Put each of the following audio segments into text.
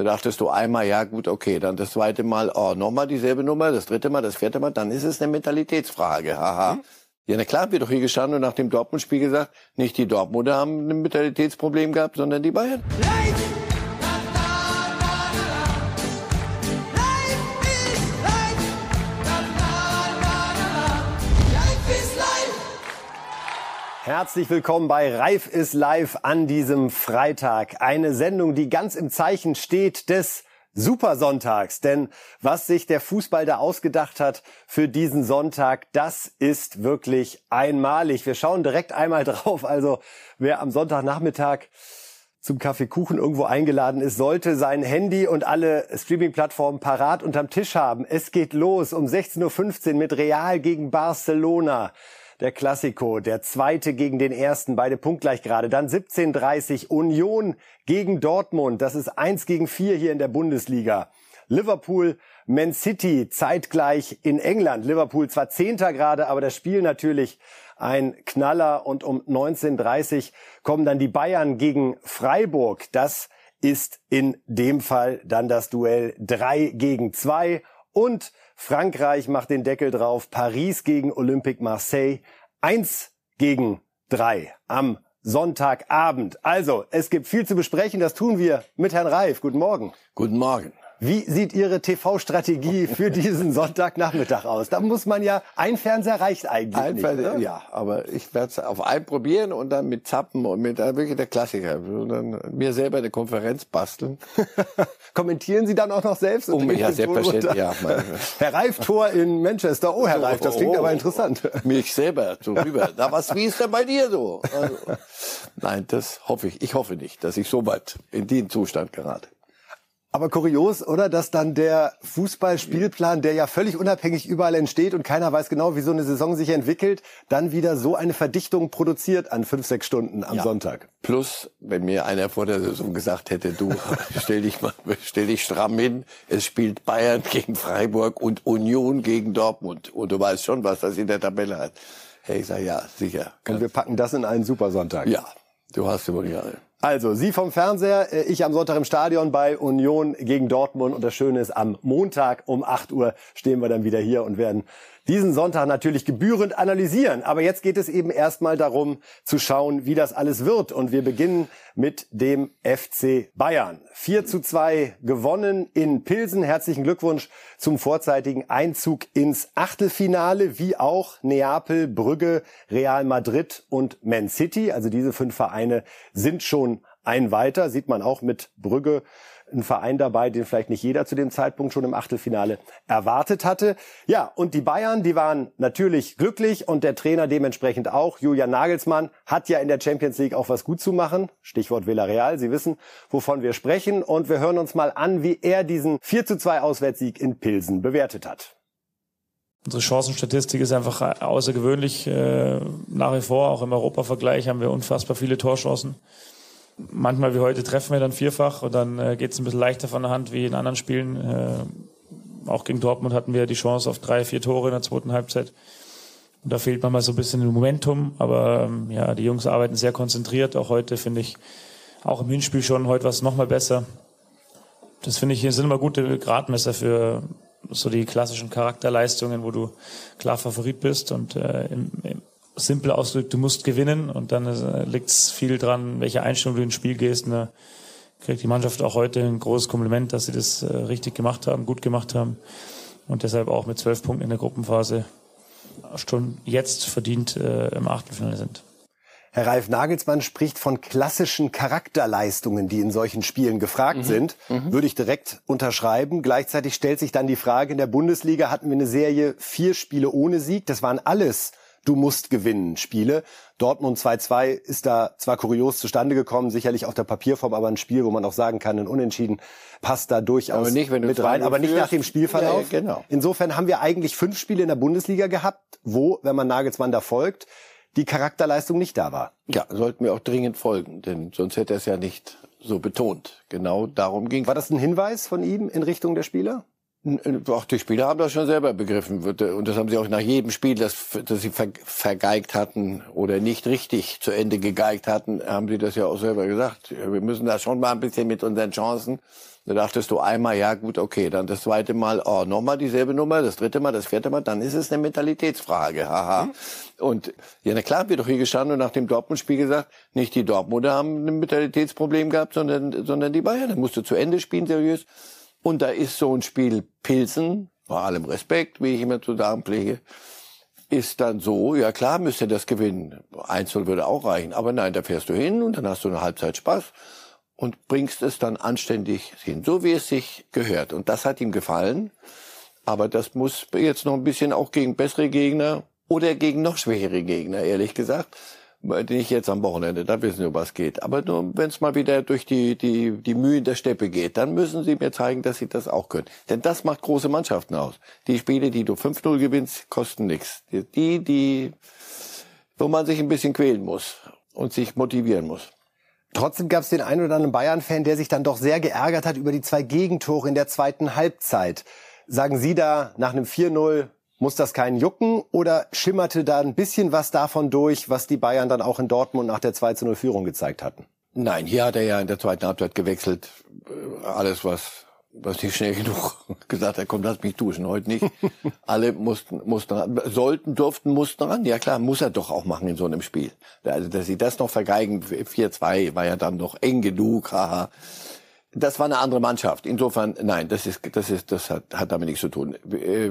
Da dachtest du einmal, ja gut, okay, dann das zweite Mal, oh, nochmal dieselbe Nummer, das dritte Mal, das vierte Mal, dann ist es eine Mentalitätsfrage, haha. Mhm. Ja, na klar, wir doch hier gestanden und nach dem Dortmund-Spiel gesagt, nicht die Dortmunder haben ein Mentalitätsproblem gehabt, sondern die Bayern. Leid! Herzlich willkommen bei Reif ist live an diesem Freitag. Eine Sendung, die ganz im Zeichen steht des Supersonntags. Denn was sich der Fußball da ausgedacht hat für diesen Sonntag, das ist wirklich einmalig. Wir schauen direkt einmal drauf. Also wer am Sonntagnachmittag zum Kaffeekuchen irgendwo eingeladen ist, sollte sein Handy und alle Streaming-Plattformen parat unterm Tisch haben. Es geht los um 16.15 Uhr mit Real gegen Barcelona der Klassiko, der zweite gegen den ersten, beide punktgleich gerade. Dann 17:30 Union gegen Dortmund, das ist eins gegen vier hier in der Bundesliga. Liverpool, Man City zeitgleich in England. Liverpool zwar Zehnter gerade, aber das Spiel natürlich ein Knaller. Und um 19.30 kommen dann die Bayern gegen Freiburg. Das ist in dem Fall dann das Duell drei gegen zwei Und Frankreich macht den Deckel drauf. Paris gegen Olympique Marseille. Eins gegen drei am Sonntagabend. Also, es gibt viel zu besprechen. Das tun wir mit Herrn Reif. Guten Morgen. Guten Morgen. Wie sieht Ihre TV-Strategie für diesen Sonntagnachmittag aus? Da muss man ja, ein Fernseher reicht eigentlich ein nicht. Fernseher, ja, aber ich werde es auf einen probieren und dann mit Zappen und mit äh, wirklich der Klassiker. Und dann mir selber eine Konferenz basteln. Kommentieren Sie dann auch noch selbst? Um, ja, selbstverständlich, ja. Herr Reif, Tor in Manchester. Oh, Herr Reif, das klingt oh, aber interessant. Mich selber so rüber. Na, was, wie ist denn bei dir so? Also, nein, das hoffe ich. Ich hoffe nicht, dass ich so weit in den Zustand gerate. Aber kurios, oder? Dass dann der Fußballspielplan, der ja völlig unabhängig überall entsteht und keiner weiß genau, wie so eine Saison sich entwickelt, dann wieder so eine Verdichtung produziert an fünf, sechs Stunden am ja. Sonntag. Plus, wenn mir einer vor der Saison gesagt hätte, du, stell dich mal, stell dich stramm hin, es spielt Bayern gegen Freiburg und Union gegen Dortmund. Und du weißt schon, was das in der Tabelle hat. Hey, ich sag, ja, sicher. Und wir packen das in einen Supersonntag. Ja, du hast immer die also, Sie vom Fernseher, äh, ich am Sonntag im Stadion bei Union gegen Dortmund. Und das Schöne ist, am Montag um 8 Uhr stehen wir dann wieder hier und werden diesen Sonntag natürlich gebührend analysieren. Aber jetzt geht es eben erstmal darum zu schauen, wie das alles wird. Und wir beginnen mit dem FC Bayern. 4 zu 2 gewonnen in Pilsen. Herzlichen Glückwunsch zum vorzeitigen Einzug ins Achtelfinale, wie auch Neapel, Brügge, Real Madrid und Man City. Also diese fünf Vereine sind schon ein weiter, sieht man auch mit Brügge ein Verein dabei, den vielleicht nicht jeder zu dem Zeitpunkt schon im Achtelfinale erwartet hatte. Ja, und die Bayern, die waren natürlich glücklich und der Trainer dementsprechend auch. Julian Nagelsmann hat ja in der Champions League auch was gut zu machen. Stichwort Villarreal. Sie wissen, wovon wir sprechen. Und wir hören uns mal an, wie er diesen 4 zu 2 Auswärtssieg in Pilsen bewertet hat. Unsere Chancenstatistik ist einfach außergewöhnlich. Äh, nach wie vor, auch im Europavergleich haben wir unfassbar viele Torchancen manchmal wie heute treffen wir dann vierfach und dann äh, geht es ein bisschen leichter von der Hand wie in anderen Spielen. Äh, auch gegen Dortmund hatten wir die Chance auf drei, vier Tore in der zweiten Halbzeit. Und da fehlt manchmal so ein bisschen Momentum, aber ähm, ja, die Jungs arbeiten sehr konzentriert. Auch heute finde ich, auch im Hinspiel schon, heute war es nochmal besser. Das finde ich, hier sind immer gute Gradmesser für so die klassischen Charakterleistungen, wo du klar Favorit bist und äh, im, im, simpel ausgedrückt, du musst gewinnen und dann äh, liegt es viel dran, welche Einstellung du ins Spiel gehst. Und da kriegt die Mannschaft auch heute ein großes Kompliment, dass sie das äh, richtig gemacht haben, gut gemacht haben und deshalb auch mit zwölf Punkten in der Gruppenphase schon jetzt verdient äh, im Achtelfinale sind. Herr Ralf Nagelsmann spricht von klassischen Charakterleistungen, die in solchen Spielen gefragt mhm. sind. Mhm. Würde ich direkt unterschreiben. Gleichzeitig stellt sich dann die Frage, in der Bundesliga hatten wir eine Serie vier Spiele ohne Sieg. Das waren alles du musst gewinnen Spiele. Dortmund 2-2 ist da zwar kurios zustande gekommen, sicherlich auf der Papierform, aber ein Spiel, wo man auch sagen kann, ein Unentschieden passt da durchaus aber nicht, mit rein, aber nicht nach dem Spielverlauf. Ja, genau. Insofern haben wir eigentlich fünf Spiele in der Bundesliga gehabt, wo, wenn man Nagelsmann da folgt, die Charakterleistung nicht da war. Ja, sollten wir auch dringend folgen, denn sonst hätte er es ja nicht so betont. Genau darum ging. War das ein Hinweis von ihm in Richtung der Spieler? Auch die Spieler haben das schon selber begriffen. Und das haben sie auch nach jedem Spiel, das, das sie vergeigt hatten oder nicht richtig zu Ende gegeigt hatten, haben sie das ja auch selber gesagt. Wir müssen da schon mal ein bisschen mit unseren Chancen Da dachtest du einmal, ja gut, okay, dann das zweite Mal, oh, nochmal dieselbe Nummer, das dritte Mal, das vierte Mal, dann ist es eine Mentalitätsfrage, haha. Mhm. Und ja, na klar, wir doch hier gestanden und nach dem Dortmund-Spiel gesagt, nicht die Dortmunder haben ein Mentalitätsproblem gehabt, sondern, sondern die Bayern. Da musst du zu Ende spielen, seriös. Und da ist so ein Spiel Pilsen, bei allem Respekt, wie ich immer zu sagen pflege, ist dann so, ja klar, müsst ihr das gewinnen. Einzel würde auch reichen. Aber nein, da fährst du hin und dann hast du eine Halbzeit Spaß und bringst es dann anständig hin, so wie es sich gehört. Und das hat ihm gefallen. Aber das muss jetzt noch ein bisschen auch gegen bessere Gegner oder gegen noch schwächere Gegner, ehrlich gesagt. Nicht jetzt am Wochenende, da wissen wir, was geht. Aber nur, wenn es mal wieder durch die, die, die Mühen der Steppe geht, dann müssen sie mir zeigen, dass sie das auch können. Denn das macht große Mannschaften aus. Die Spiele, die du 5-0 gewinnst, kosten nichts. Die, die, wo man sich ein bisschen quälen muss und sich motivieren muss. Trotzdem gab es den einen oder anderen Bayern-Fan, der sich dann doch sehr geärgert hat über die zwei Gegentore in der zweiten Halbzeit. Sagen Sie da nach einem 4-0 muss das keinen jucken oder schimmerte da ein bisschen was davon durch, was die Bayern dann auch in Dortmund nach der 2-0 Führung gezeigt hatten? Nein, hier hat er ja in der zweiten Halbzeit gewechselt. Äh, alles, was was nicht schnell genug gesagt hat, komm, lass mich duschen, heute nicht. Alle mussten, mussten ran, sollten, durften, mussten ran. Ja klar, muss er doch auch machen in so einem Spiel. Also, dass sie das noch vergeigen, 4-2 war ja dann noch eng genug, haha. Das war eine andere Mannschaft. Insofern, nein, das ist, das ist, das hat, hat damit nichts zu tun. Äh,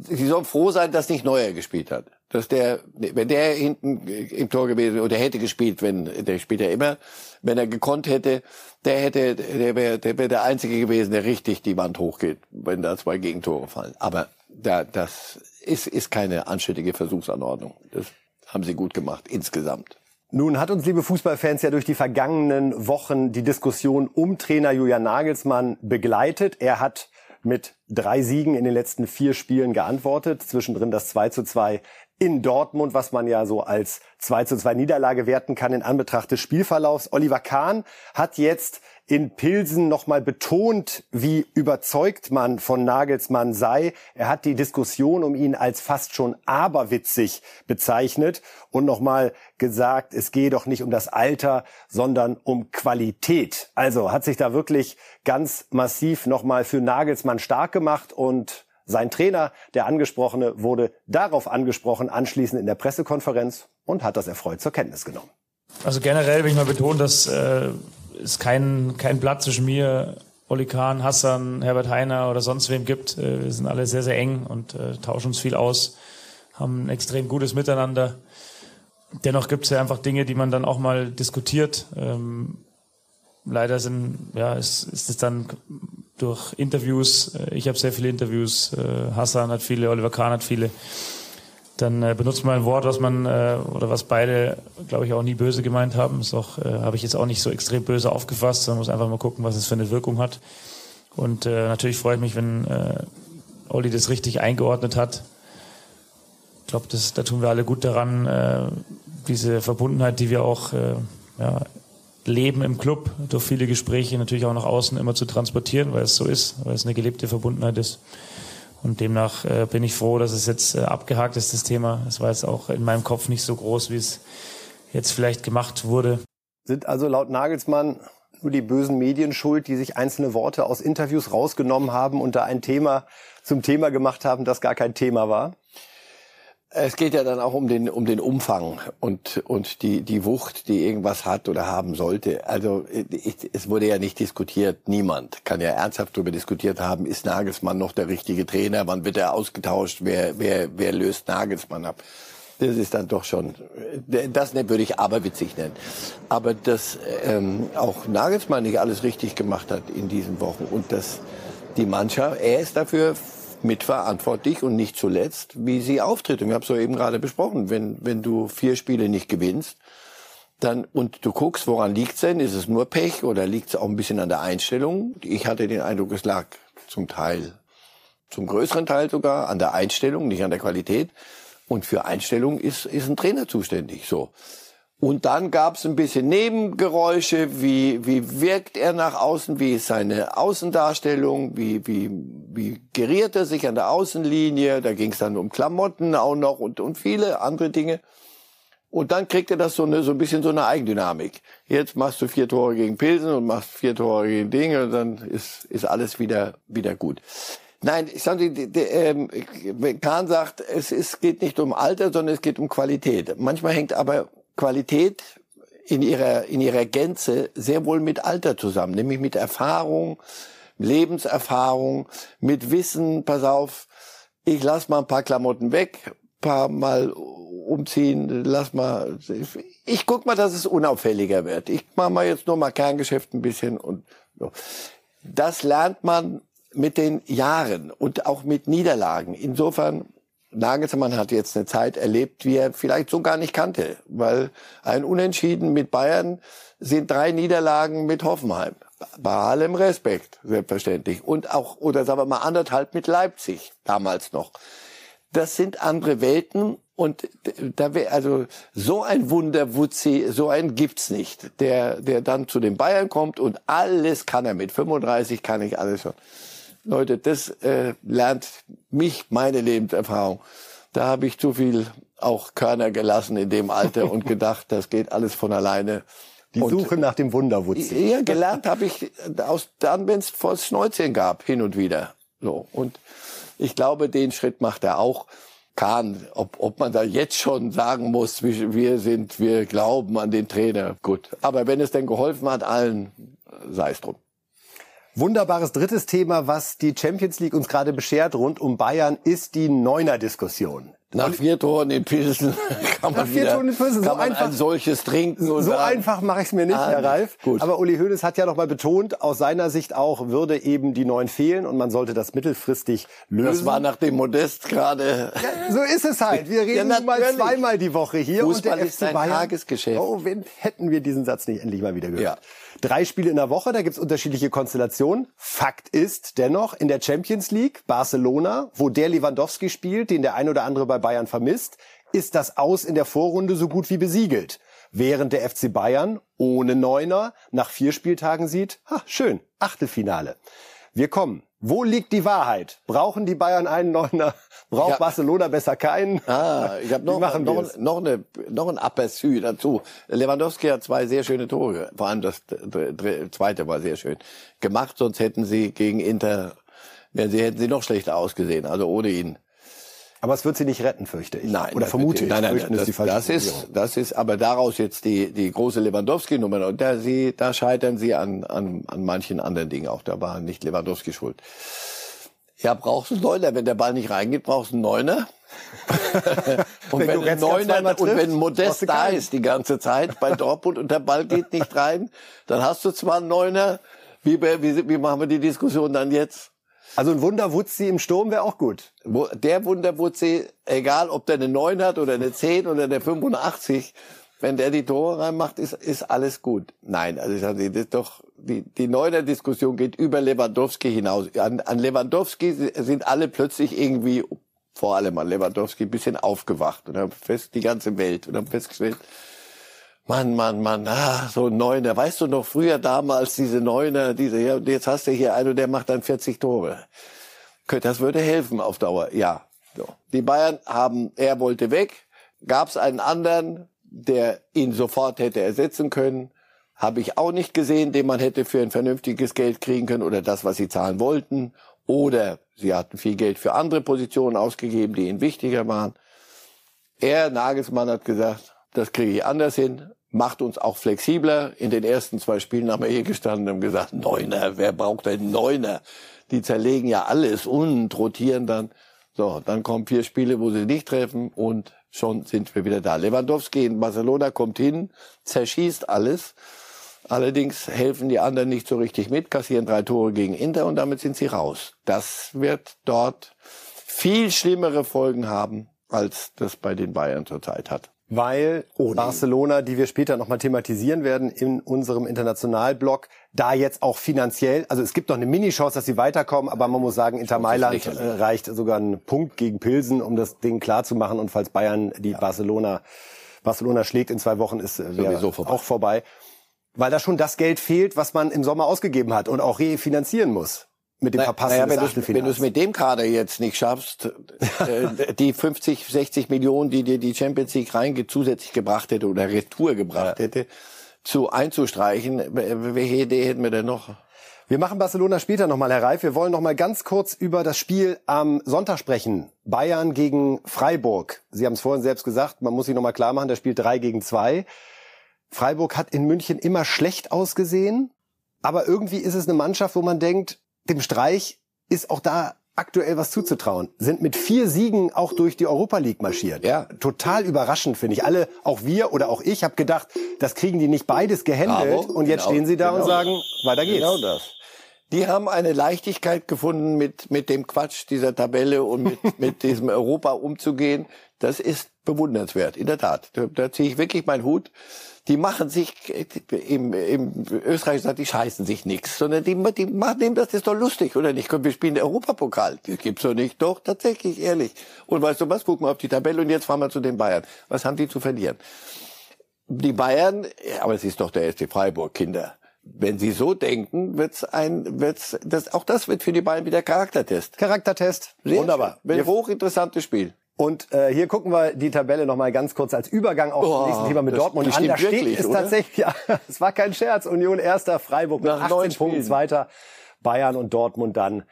sie sollen froh sein, dass nicht Neuer gespielt hat. Dass der, wenn der hinten im Tor gewesen oder hätte gespielt, wenn, der spielt ja immer, wenn er gekonnt hätte, der hätte, der wäre, der wäre der Einzige gewesen, der richtig die Wand hochgeht, wenn da zwei Gegentore fallen. Aber da, das ist, ist keine anständige Versuchsanordnung. Das haben sie gut gemacht, insgesamt. Nun hat uns, liebe Fußballfans, ja durch die vergangenen Wochen die Diskussion um Trainer Julian Nagelsmann begleitet. Er hat mit drei Siegen in den letzten vier Spielen geantwortet. Zwischendrin das 2 zu 2 in Dortmund, was man ja so als 2 zu 2 Niederlage werten kann in Anbetracht des Spielverlaufs. Oliver Kahn hat jetzt in Pilsen nochmal betont, wie überzeugt man von Nagelsmann sei. Er hat die Diskussion um ihn als fast schon aberwitzig bezeichnet und nochmal gesagt, es gehe doch nicht um das Alter, sondern um Qualität. Also hat sich da wirklich ganz massiv nochmal für Nagelsmann stark gemacht und sein Trainer, der angesprochene, wurde darauf angesprochen, anschließend in der Pressekonferenz und hat das erfreut zur Kenntnis genommen. Also generell will ich mal betonen, dass äh, es kein, kein Blatt zwischen mir, Oli Kahn, Hassan, Herbert Heiner oder sonst wem gibt. Äh, wir sind alle sehr, sehr eng und äh, tauschen uns viel aus, haben ein extrem gutes Miteinander. Dennoch gibt es ja einfach Dinge, die man dann auch mal diskutiert. Ähm, leider sind, ja, ist, ist es dann durch Interviews, äh, ich habe sehr viele Interviews, äh, Hassan hat viele, Oliver Kahn hat viele, dann äh, benutzt man ein Wort, was man oder was beide, glaube ich, auch nie böse gemeint haben. Ist auch, habe ich jetzt auch nicht so extrem böse aufgefasst, sondern muss einfach mal gucken, was es für eine Wirkung hat. Und natürlich freue ich mich, wenn Olli das richtig eingeordnet hat. Ich glaube, da tun wir alle gut daran, diese Verbundenheit, die wir auch ja, leben im Club, durch viele Gespräche natürlich auch nach außen immer zu transportieren, weil es so ist, weil es eine gelebte Verbundenheit ist. Und demnach äh, bin ich froh, dass es jetzt äh, abgehakt ist, das Thema. Es war jetzt auch in meinem Kopf nicht so groß, wie es jetzt vielleicht gemacht wurde. Sind also laut Nagelsmann nur die bösen Medien schuld, die sich einzelne Worte aus Interviews rausgenommen haben und da ein Thema zum Thema gemacht haben, das gar kein Thema war? Es geht ja dann auch um den, um den Umfang und, und die, die Wucht, die irgendwas hat oder haben sollte. Also ich, es wurde ja nicht diskutiert, niemand kann ja ernsthaft darüber diskutiert haben, ist Nagelsmann noch der richtige Trainer, wann wird er ausgetauscht, wer, wer, wer löst Nagelsmann ab. Das ist dann doch schon, das würde ich aberwitzig nennen. Aber dass ähm, auch Nagelsmann nicht alles richtig gemacht hat in diesen Wochen und dass die Mannschaft, er ist dafür mitverantwortlich und nicht zuletzt, wie sie auftritt. Und wir haben es eben gerade besprochen. Wenn, wenn du vier Spiele nicht gewinnst, dann, und du guckst, woran liegt's denn? Ist es nur Pech oder liegt es auch ein bisschen an der Einstellung? Ich hatte den Eindruck, es lag zum Teil, zum größeren Teil sogar an der Einstellung, nicht an der Qualität. Und für Einstellung ist, ist ein Trainer zuständig, so. Und dann gab es ein bisschen Nebengeräusche, wie, wie wirkt er nach außen, wie ist seine Außendarstellung, wie, wie, wie geriert er sich an der Außenlinie, da ging es dann um Klamotten auch noch und, und viele andere Dinge. Und dann kriegt er das so, eine, so ein bisschen so eine Eigendynamik. Jetzt machst du vier Tore gegen Pilsen und machst vier Tore gegen Dinge und dann ist, ist alles wieder, wieder gut. Nein, ich sage, ähm, Kahn sagt, es ist, geht nicht um Alter, sondern es geht um Qualität. Manchmal hängt aber Qualität in ihrer, in ihrer Gänze sehr wohl mit Alter zusammen, nämlich mit Erfahrung, Lebenserfahrung, mit Wissen, pass auf, ich lass mal ein paar Klamotten weg, paar Mal umziehen, lass mal, ich guck mal, dass es unauffälliger wird. Ich mache mal jetzt nur mal Kerngeschäft ein bisschen und so. Das lernt man mit den Jahren und auch mit Niederlagen. Insofern, Nagelsmann hat jetzt eine Zeit erlebt, wie er vielleicht so gar nicht kannte, weil ein Unentschieden mit Bayern sind drei Niederlagen mit Hoffenheim. Bei allem Respekt, selbstverständlich. Und auch, oder sagen wir mal anderthalb mit Leipzig, damals noch. Das sind andere Welten und da wäre also so ein Wunderwutzi, so einen gibt's nicht, der der dann zu den Bayern kommt und alles kann er mit 35 kann ich alles schon. Leute, das äh, lernt mich meine Lebenserfahrung. Da habe ich zu viel auch Körner gelassen in dem Alter und gedacht, das geht alles von alleine. Die und Suche nach dem Wunderwutzi. Ja, gelernt habe ich aus dann, wenn es vor Schnäuzchen gab, hin und wieder. So und ich glaube, den Schritt macht er auch. Kahn, ob, ob man da jetzt schon sagen muss, wir sind, wir glauben an den Trainer, gut. Aber wenn es denn geholfen hat allen, sei es drum. Wunderbares drittes Thema, was die Champions League uns gerade beschert rund um Bayern, ist die Neuner-Diskussion. Nach vier Toren in Pilsen kann man, vier wieder, Toren in Pilsen, kann so man einfach, ein solches trinken. Und so sagen, einfach mache ich es mir nicht, ah, Herr Ralf. Gut. Aber Uli Hoeneß hat ja noch mal betont, aus seiner Sicht auch würde eben die Neun fehlen und man sollte das mittelfristig lösen. Das war nach dem Modest gerade. Ja, so ist es halt. Wir reden Ja, mal zweimal die Woche hier Fußball und der ist FC ein Bayern. Tagesgeschäft. Oh, wen hätten wir diesen Satz nicht endlich mal wieder gehört? Ja. Drei Spiele in der Woche, da gibt's unterschiedliche Konstellationen. Fakt ist dennoch, in der Champions League, Barcelona, wo der Lewandowski spielt, den der ein oder andere bei Bayern vermisst, ist das Aus in der Vorrunde so gut wie besiegelt. Während der FC Bayern ohne Neuner nach vier Spieltagen sieht, ha, schön, Achtelfinale. Wir kommen. Wo liegt die Wahrheit? Brauchen die Bayern einen Neuner? Braucht Ja. Barcelona besser keinen? Ah, ich habe noch, noch, wir's? noch, eine, noch ein Aperçu dazu. Lewandowski hat zwei sehr schöne Tore, vor allem das zweite war sehr schön gemacht, sonst hätten sie gegen Inter, wären sie, hätten sie noch schlechter ausgesehen, also ohne ihn. Aber es wird sie nicht retten, fürchte ich. Nein, Oder vermute ich. Nein, nein, Fürchten das, ist das ist, das ist, aber daraus jetzt die, die große Lewandowski-Nummer. Und da, sie, da scheitern sie an, an, an manchen anderen Dingen auch. Da war nicht Lewandowski schuld. Ja, brauchst du einen Neuner. Wenn der Ball nicht reingeht, brauchst du einen Neuner. und Wenn wenn, Goretzka Neuner, und wenn Modest da ist die ganze Zeit bei Dortmund und der Ball geht nicht rein, dann hast du zwar einen Neuner. Wie, wie, wie machen wir die Diskussion dann jetzt? Also ein Wunderwutzi im Sturm wäre auch gut. Der Wunderwutzi, egal ob der eine 9 hat oder eine 10 oder eine 85, wenn der die Tore reinmacht, ist, ist alles gut. Nein, also ich sage, das ist doch, die, die neuner Diskussion geht über Lewandowski hinaus. An, an Lewandowski sind alle plötzlich irgendwie, vor allem an Lewandowski, ein bisschen aufgewacht und haben fest, die ganze Welt, und haben festgestellt, Mann, Mann, Mann, ah, so ein Neuner. Weißt du noch früher damals diese Neuner, diese, ja, und jetzt hast du hier einen, der macht dann 40 Tore. Das würde helfen auf Dauer, ja. So. Die Bayern haben, er wollte weg. Gab es einen anderen, der ihn sofort hätte ersetzen können? Habe ich auch nicht gesehen, den man hätte für ein vernünftiges Geld kriegen können oder das, was sie zahlen wollten. Oder sie hatten viel Geld für andere Positionen ausgegeben, die ihnen wichtiger waren. Er, Nagelsmann, hat gesagt, das kriege ich anders hin, macht uns auch flexibler. In den ersten zwei Spielen haben wir hier gestanden und gesagt, Neuner, wer braucht denn Neuner? Die zerlegen ja alles und rotieren dann. So, dann kommen vier Spiele, wo sie nicht treffen und schon sind wir wieder da. Lewandowski in Barcelona kommt hin, zerschießt alles. Allerdings helfen die anderen nicht so richtig mit, kassieren drei Tore gegen Inter und damit sind sie raus. Das wird dort viel schlimmere Folgen haben, als das bei den Bayern zurzeit hat. Weil Barcelona, die wir später nochmal thematisieren werden in unserem Internationalblock, da jetzt auch finanziell, also es gibt noch eine Mini-Chance, dass sie weiterkommen, aber man muss sagen, Inter Mailand äh, reicht sogar ein Punkt gegen Pilsen, um das Ding klar zu machen. Und falls Bayern die Barcelona, Barcelona schlägt in zwei Wochen, ist äh, Sowieso vorbei. auch vorbei. Weil da schon das Geld fehlt, was man im Sommer ausgegeben hat und auch refinanzieren muss. Mit dem Na- Verpassen naja, wenn Achtelfinals. Wenn du es mit dem Kader jetzt nicht schaffst, äh, die 50, 60 Millionen, die dir die Champions League rein zusätzlich gebracht hätte oder Retour gebracht hätte, zu einzustreichen, welche Idee hätten wir denn noch? Wir machen Barcelona später nochmal, Herr Reif. Wir wollen noch mal ganz kurz über das Spiel am Sonntag sprechen. Bayern gegen Freiburg. Sie haben es vorhin selbst gesagt, man muss sich noch mal klar machen, das Spiel 3 gegen 2. Freiburg hat in München immer schlecht ausgesehen, aber irgendwie ist es eine Mannschaft, wo man denkt, dem Streich ist auch da aktuell was zuzutrauen. Sind mit vier Siegen auch durch die Europa League marschiert. Ja. Total überraschend, finde ich. Alle, auch wir oder auch ich, habe gedacht, das kriegen die nicht beides gehandelt. Bravo, und jetzt genau, stehen sie da und genau. sagen, weiter geht's. Genau das. Die haben eine Leichtigkeit gefunden, mit, mit dem Quatsch dieser Tabelle und mit, mit diesem Europa umzugehen. Das ist bewundernswert, in der Tat. Da, da ziehe ich wirklich meinen Hut. Die machen sich, im, im Österreich sagt, die scheißen sich nichts, sondern die, die machen dem, das ist doch lustig, oder nicht? Komm, wir spielen den Europapokal. Das gibt's doch nicht. Doch, tatsächlich, ehrlich. Und weißt du was? Guck mal auf die Tabelle und jetzt fahren wir zu den Bayern. Was haben die zu verlieren? die Bayern, aber es ist doch der SC Freiburg, Kinder. Wenn Sie so denken, wird's ein, wird's, das, auch das wird für die Bayern wieder Charaktertest. Charaktertest. Sehr Wunderbar. schön. Ein Wir, hochinteressantes Spiel. Und äh, hier gucken wir die Tabelle noch mal ganz kurz als Übergang auf Oh, das nächste Thema mit das Dortmund an. bestimmt Da steht es tatsächlich, ja, es war kein Scherz. Union erster, Freiburg mit Nach 18 neun Punkten zweiter, Bayern und Dortmund dann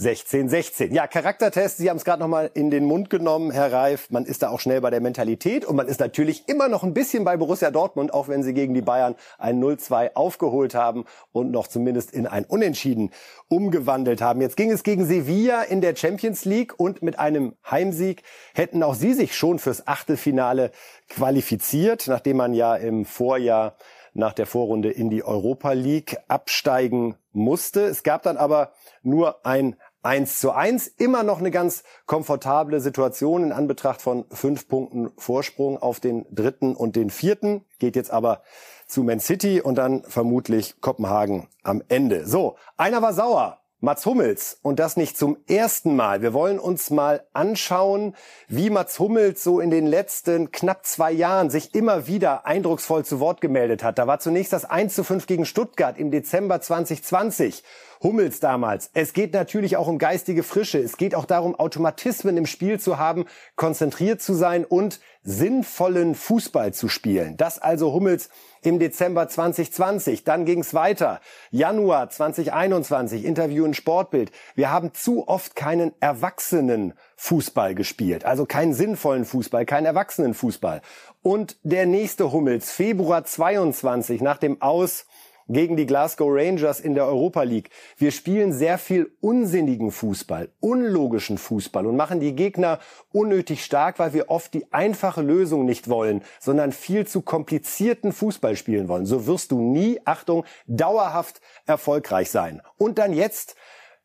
16, 16. Ja, Charaktertest, Sie haben es gerade noch mal in den Mund genommen, Herr Reif. Man ist da auch schnell bei der Mentalität und man ist natürlich immer noch ein bisschen bei Borussia Dortmund, auch wenn sie gegen die Bayern ein 0-2 aufgeholt haben und noch zumindest in ein Unentschieden umgewandelt haben. Jetzt ging es gegen Sevilla in der Champions League und mit einem Heimsieg hätten auch sie sich schon fürs Achtelfinale qualifiziert, nachdem man ja im Vorjahr nach der Vorrunde in die Europa League absteigen musste. Es gab dann aber nur ein 1 zu 1. Immer noch eine ganz komfortable Situation in Anbetracht von fünf Punkten Vorsprung auf den dritten und den vierten. Geht jetzt aber zu Man City und dann vermutlich Kopenhagen am Ende. So, einer war sauer. Mats Hummels und das nicht zum ersten Mal. Wir wollen uns mal anschauen, wie Mats Hummels so in den letzten knapp zwei Jahren sich immer wieder eindrucksvoll zu Wort gemeldet hat. Da war zunächst das 1 zu 5 gegen Stuttgart im Dezember 2020. Hummels damals. Es geht natürlich auch um geistige Frische. Es geht auch darum, Automatismen im Spiel zu haben, konzentriert zu sein und sinnvollen Fußball zu spielen. Das also Hummels im Dezember 2020. Dann ging es weiter. Januar 2021, Interview in Sportbild. Wir haben zu oft keinen erwachsenen Fußball gespielt. Also keinen sinnvollen Fußball, keinen erwachsenen Fußball. Und der nächste Hummels, Februar 22, nach dem Aus gegen die Glasgow Rangers in der Europa League. Wir spielen sehr viel unsinnigen Fußball, unlogischen Fußball und machen die Gegner unnötig stark, weil wir oft die einfache Lösung nicht wollen, sondern viel zu komplizierten Fußball spielen wollen. So wirst du nie, Achtung, dauerhaft erfolgreich sein. Und dann jetzt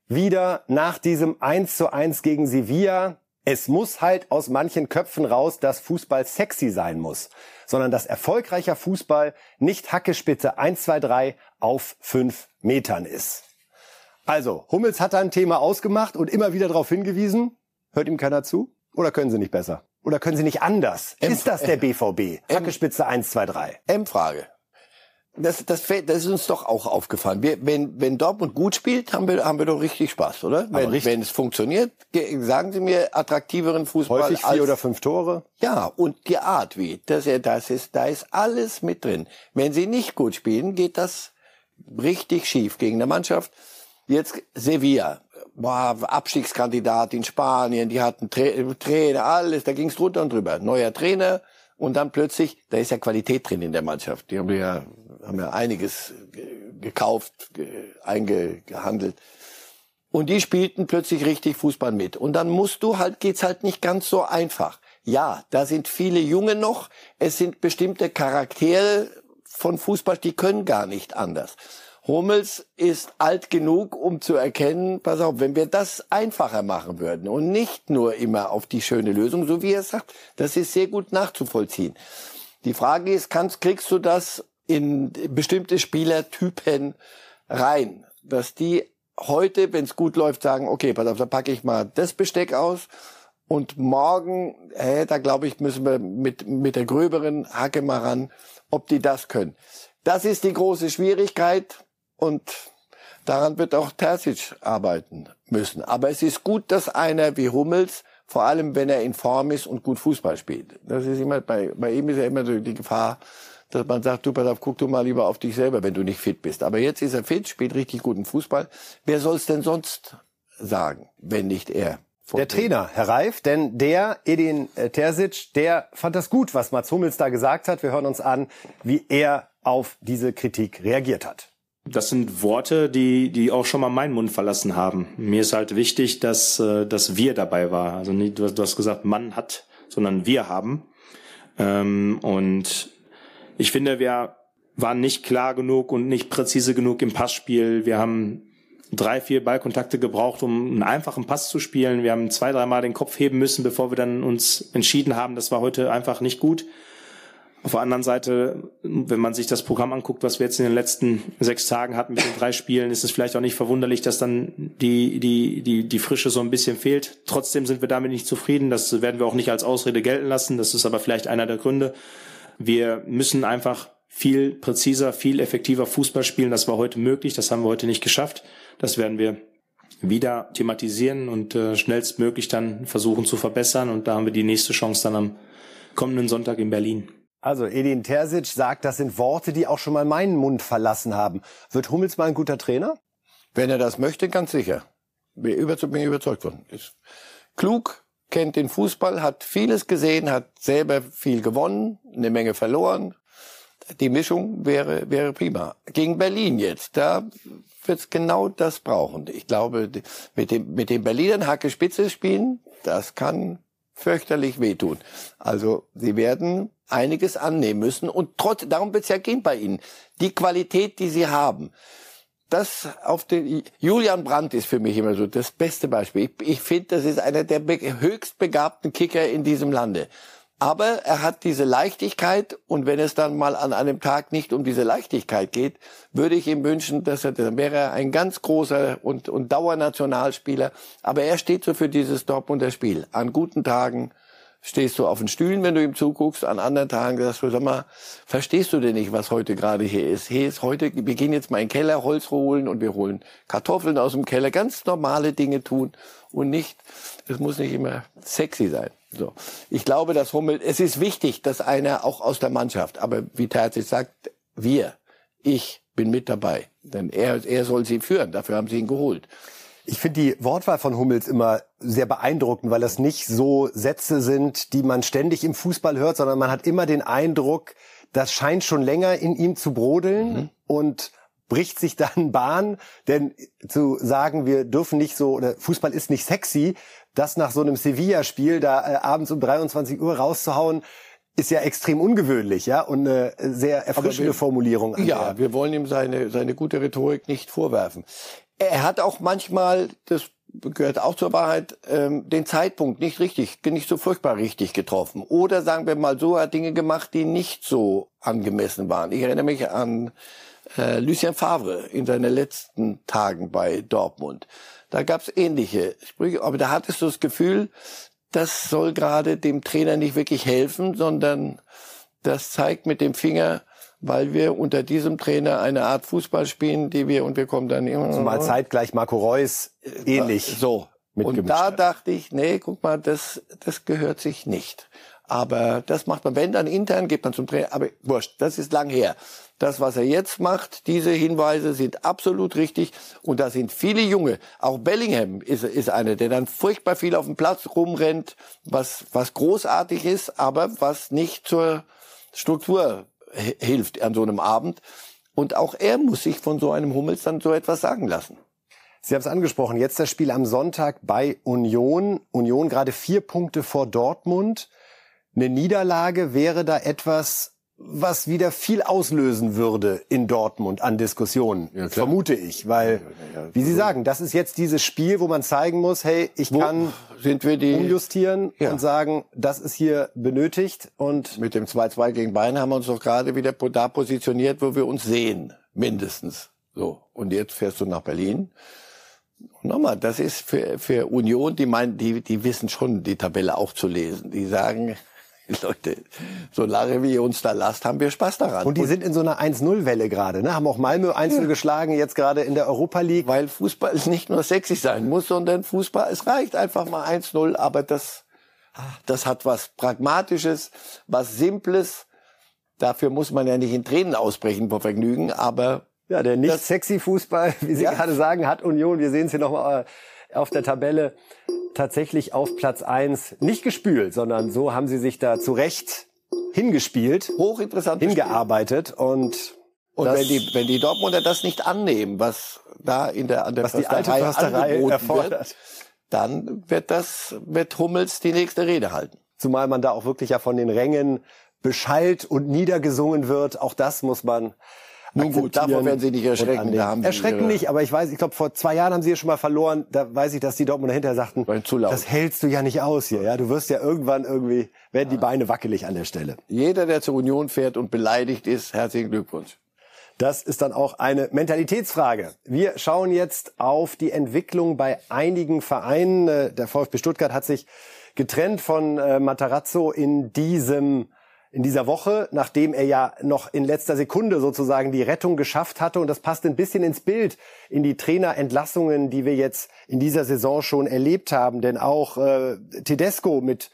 wieder nach diesem 1 zu 1 gegen Sevilla. Es muss halt aus manchen Köpfen raus, dass Fußball sexy sein muss, sondern dass erfolgreicher Fußball nicht Hackespitze 1, 2, 3 auf 5 Metern ist. Also, Hummels hat da ein Thema ausgemacht und immer wieder darauf hingewiesen. Hört ihm keiner zu? Oder können sie nicht besser? Oder können sie nicht anders? Ist das der BVB? Hackespitze 1, 2, 3. M-Frage. Das, das, das ist uns doch auch aufgefallen. Wir, wenn, wenn Dortmund gut spielt, haben wir, haben wir doch richtig Spaß, oder? Wenn, richtig. wenn es funktioniert, ge- sagen Sie mir attraktiveren Fußball Häufig als vier oder fünf Tore. Ja, und die Art wie, das, das ist, da ist alles mit drin. Wenn sie nicht gut spielen, geht das richtig schief gegen eine Mannschaft. Jetzt Sevilla, boah, Abstiegskandidat in Spanien, die hatten Tra Trainer, alles, da ging's drunter und drüber. Neuer Trainer und dann plötzlich, da ist ja Qualität drin in der Mannschaft. Die haben ja, haben ja einiges ge- gekauft, ge eingehandelt. Und die spielten plötzlich richtig Fußball mit. Und dann musst du halt, geht's halt nicht ganz so einfach. Ja, da sind viele Junge noch. Es sind bestimmte Charaktere von Fußball, die können gar nicht anders. Hummels ist alt genug, um zu erkennen, pass auf, wenn wir das einfacher machen würden und nicht nur immer auf die schöne Lösung, so wie er sagt, das ist sehr gut nachzuvollziehen. Die Frage ist, kannst, kriegst du das in bestimmte Spielertypen rein, dass die heute, wenn es gut läuft, sagen, okay, pass auf, da packe ich mal das Besteck aus und morgen, hä, da glaube ich, müssen wir mit, mit der gröberen Hacke mal ran, ob die das können. Das ist die große Schwierigkeit und daran wird auch Terzic arbeiten müssen. Aber es ist gut, dass einer wie Hummels, vor allem wenn er in Form ist und gut Fußball spielt. Das ist immer, bei, bei ihm ist ja immer die Gefahr, dass man sagt, du pass auf, guck du mal lieber auf dich selber, wenn du nicht fit bist. Aber jetzt ist er fit, spielt richtig guten Fußball. Wer soll es denn sonst sagen, wenn nicht er? Der Trainer, Herr Reif, denn der, Edin äh, Terzic, der fand das gut, was Mats Hummels da gesagt hat. Wir hören uns an, wie er auf diese Kritik reagiert hat. Das sind Worte, die, die auch schon mal meinen Mund verlassen haben. Mir ist halt wichtig, dass, äh, dass wir dabei waren. Also nicht, du hast gesagt, Mann hat, sondern wir haben. Ähm, und ich finde, wir waren nicht klar genug und nicht präzise genug im Passspiel. Wir haben drei, vier Ballkontakte gebraucht, um einen einfachen Pass zu spielen. Wir haben zwei, dreimal den Kopf heben müssen, bevor wir dann uns entschieden haben. Das war heute einfach nicht gut. Auf der anderen Seite, wenn man sich das Programm anguckt, was wir jetzt in den letzten sechs Tagen hatten mit den drei Spielen, ist es vielleicht auch nicht verwunderlich, dass dann die, die, die, die Frische so ein bisschen fehlt. Trotzdem sind wir damit nicht zufrieden. Das werden wir auch nicht als Ausrede gelten lassen. Das ist aber vielleicht einer der Gründe. Wir müssen einfach viel präziser, viel effektiver Fußball spielen. Das war heute möglich. Das haben wir heute nicht geschafft. Das werden wir wieder thematisieren und äh, schnellstmöglich dann versuchen zu verbessern. Und da haben wir die nächste Chance dann am kommenden Sonntag in Berlin. Also Edin Terzic sagt, das sind Worte, die auch schon mal meinen Mund verlassen haben. Wird Hummels mal ein guter Trainer? Wenn er das möchte, ganz sicher. Bin überzeugt von. Ist klug, kennt den Fußball, hat vieles gesehen, hat selber viel gewonnen, eine Menge verloren. Die Mischung wäre, wäre prima. Gegen Berlin jetzt, da wird es genau das brauchen. Ich glaube, mit dem, mit den Berlinern Hacke Spitze spielen, das kann fürchterlich wehtun. Also sie werden einiges annehmen müssen und trotz, darum wird es ja gehen bei ihnen. Die Qualität, die sie haben, das auf den Julian Brandt ist für mich immer so das beste Beispiel. Ich, ich finde, das ist einer der höchst begabten Kicker in diesem Lande. Aber er hat diese Leichtigkeit und wenn es dann mal an einem Tag nicht um diese Leichtigkeit geht, würde ich ihm wünschen, dass er, dann wäre er ein ganz großer und, und Dauernationalspieler. Aber er steht so für dieses Dortmunder Spiel. An guten Tagen stehst du auf den Stühlen, wenn du ihm zuguckst. An anderen Tagen sagst du, sag mal, verstehst du denn nicht, was heute gerade hier ist? Hier ist heute, wir gehen jetzt mal in den Keller Holz holen und wir holen Kartoffeln aus dem Keller. Ganz normale Dinge tun und nicht, es muss nicht immer sexy sein. So. Ich glaube, dass Hummel, es ist wichtig, dass einer auch aus der Mannschaft, aber wie Terzic sagt, wir, ich bin mit dabei. Denn er, er soll sie führen. Dafür haben sie ihn geholt. Ich finde die Wortwahl von Hummels immer sehr beeindruckend, weil das nicht so Sätze sind, die man ständig im Fußball hört, sondern man hat immer den Eindruck, das scheint schon länger in ihm zu brodeln mhm. und bricht sich dann Bahn, denn zu sagen, wir dürfen nicht so, oder Fußball ist nicht sexy, das nach so einem Sevilla-Spiel da äh, abends um 23 Uhr rauszuhauen, ist ja extrem ungewöhnlich, ja, und eine sehr erfrischende wir, Formulierung. Ja, wir wollen ihm seine, seine gute Rhetorik nicht vorwerfen. Er hat auch manchmal, das gehört auch zur Wahrheit, ähm, den Zeitpunkt nicht richtig, nicht so furchtbar richtig getroffen. Oder sagen wir mal so, er hat Dinge gemacht, die nicht so angemessen waren. Ich erinnere mich an äh, Lucien Favre in seinen letzten Tagen bei Dortmund. Da gab's ähnliche Sprüche, aber da hattest du das Gefühl, das soll gerade dem Trainer nicht wirklich helfen, sondern das zeigt mit dem Finger, weil wir unter diesem Trainer eine Art Fußball spielen, die wir und wir kommen dann immer. Zumal zeitgleich Marco Reus ähnlich. So. Und da dachte ich, nee, guck mal, das, das gehört sich nicht. Aber das macht man, wenn dann intern, geht man zum Trainer. Aber wurscht, das ist lang her. Das, was er jetzt macht, diese Hinweise sind absolut richtig. Und da sind viele Junge. Auch Bellingham ist, ist einer, der dann furchtbar viel auf dem Platz rumrennt, was, was großartig ist, aber was nicht zur Struktur hilft an so einem Abend. Und auch er muss sich von so einem Hummels dann so etwas sagen lassen. Sie haben es angesprochen, jetzt das Spiel am Sonntag bei Union. Union gerade vier Punkte vor Dortmund. Eine Niederlage wäre da etwas, was wieder viel auslösen würde in Dortmund an Diskussionen, ja, vermute ich, weil, ja, ja, wie Sie sagen, das ist jetzt dieses Spiel, wo man zeigen muss, hey, ich wo kann sind wir die, umjustieren und sagen, das ist hier benötigt und mit dem 2-2 gegen Bayern haben wir uns doch gerade wieder da positioniert, wo wir uns sehen, mindestens. So und jetzt fährst du nach Berlin. Nochmal, das ist für für Union, die meinen, die die wissen schon die Tabelle auch zu lesen. Die sagen Leute, solange wir uns da lasst, haben wir Spaß daran. Und die sind in so einer 1-0-Welle gerade, ne? Haben auch Malmö einzeln ja. geschlagen, jetzt gerade in der Europa League. Weil Fußball nicht nur sexy sein muss, sondern Fußball, es reicht einfach mal 1-0, aber das, das hat was Pragmatisches, was Simples. Dafür muss man ja nicht in Tränen ausbrechen vor Vergnügen, aber ja, der nicht sexy Fußball, wie Sie ja. gerade sagen, hat Union, wir sehen es hier nochmal äh, auf der Tabelle, tatsächlich auf Platz eins nicht gespült, sondern so haben sie sich da zurecht hingespielt, hochinteressant hingearbeitet Spiel. und und wenn die wenn die Dortmunder das nicht annehmen, was da in der an der was die alte Försterei erfordert, wird, dann wird das wird Hummels die nächste Rede halten. Zumal man da auch wirklich ja von den Rängen beschallt und niedergesungen wird. Auch das muss man nun gut, davor werden Sie nicht erschrecken. Da haben erschrecken nicht, aber ich weiß, ich glaube, vor zwei Jahren haben Sie ja schon mal verloren. Da weiß ich, dass die Dortmunder hinterher sagten, das hältst du ja nicht aus hier. Ja, du wirst ja irgendwann irgendwie, werden die Beine wackelig an der Stelle. Jeder, der zur Union fährt und beleidigt ist, herzlichen Glückwunsch. Das ist dann auch eine Mentalitätsfrage. Wir schauen jetzt auf die Entwicklung bei einigen Vereinen. Äh, der VfB Stuttgart hat sich getrennt von äh, Matarazzo in diesem in dieser Woche, nachdem er ja noch in letzter Sekunde sozusagen die Rettung geschafft hatte. Und das passt ein bisschen ins Bild, in die Trainerentlassungen, die wir jetzt in dieser Saison schon erlebt haben. Denn auch äh, Tedesco mit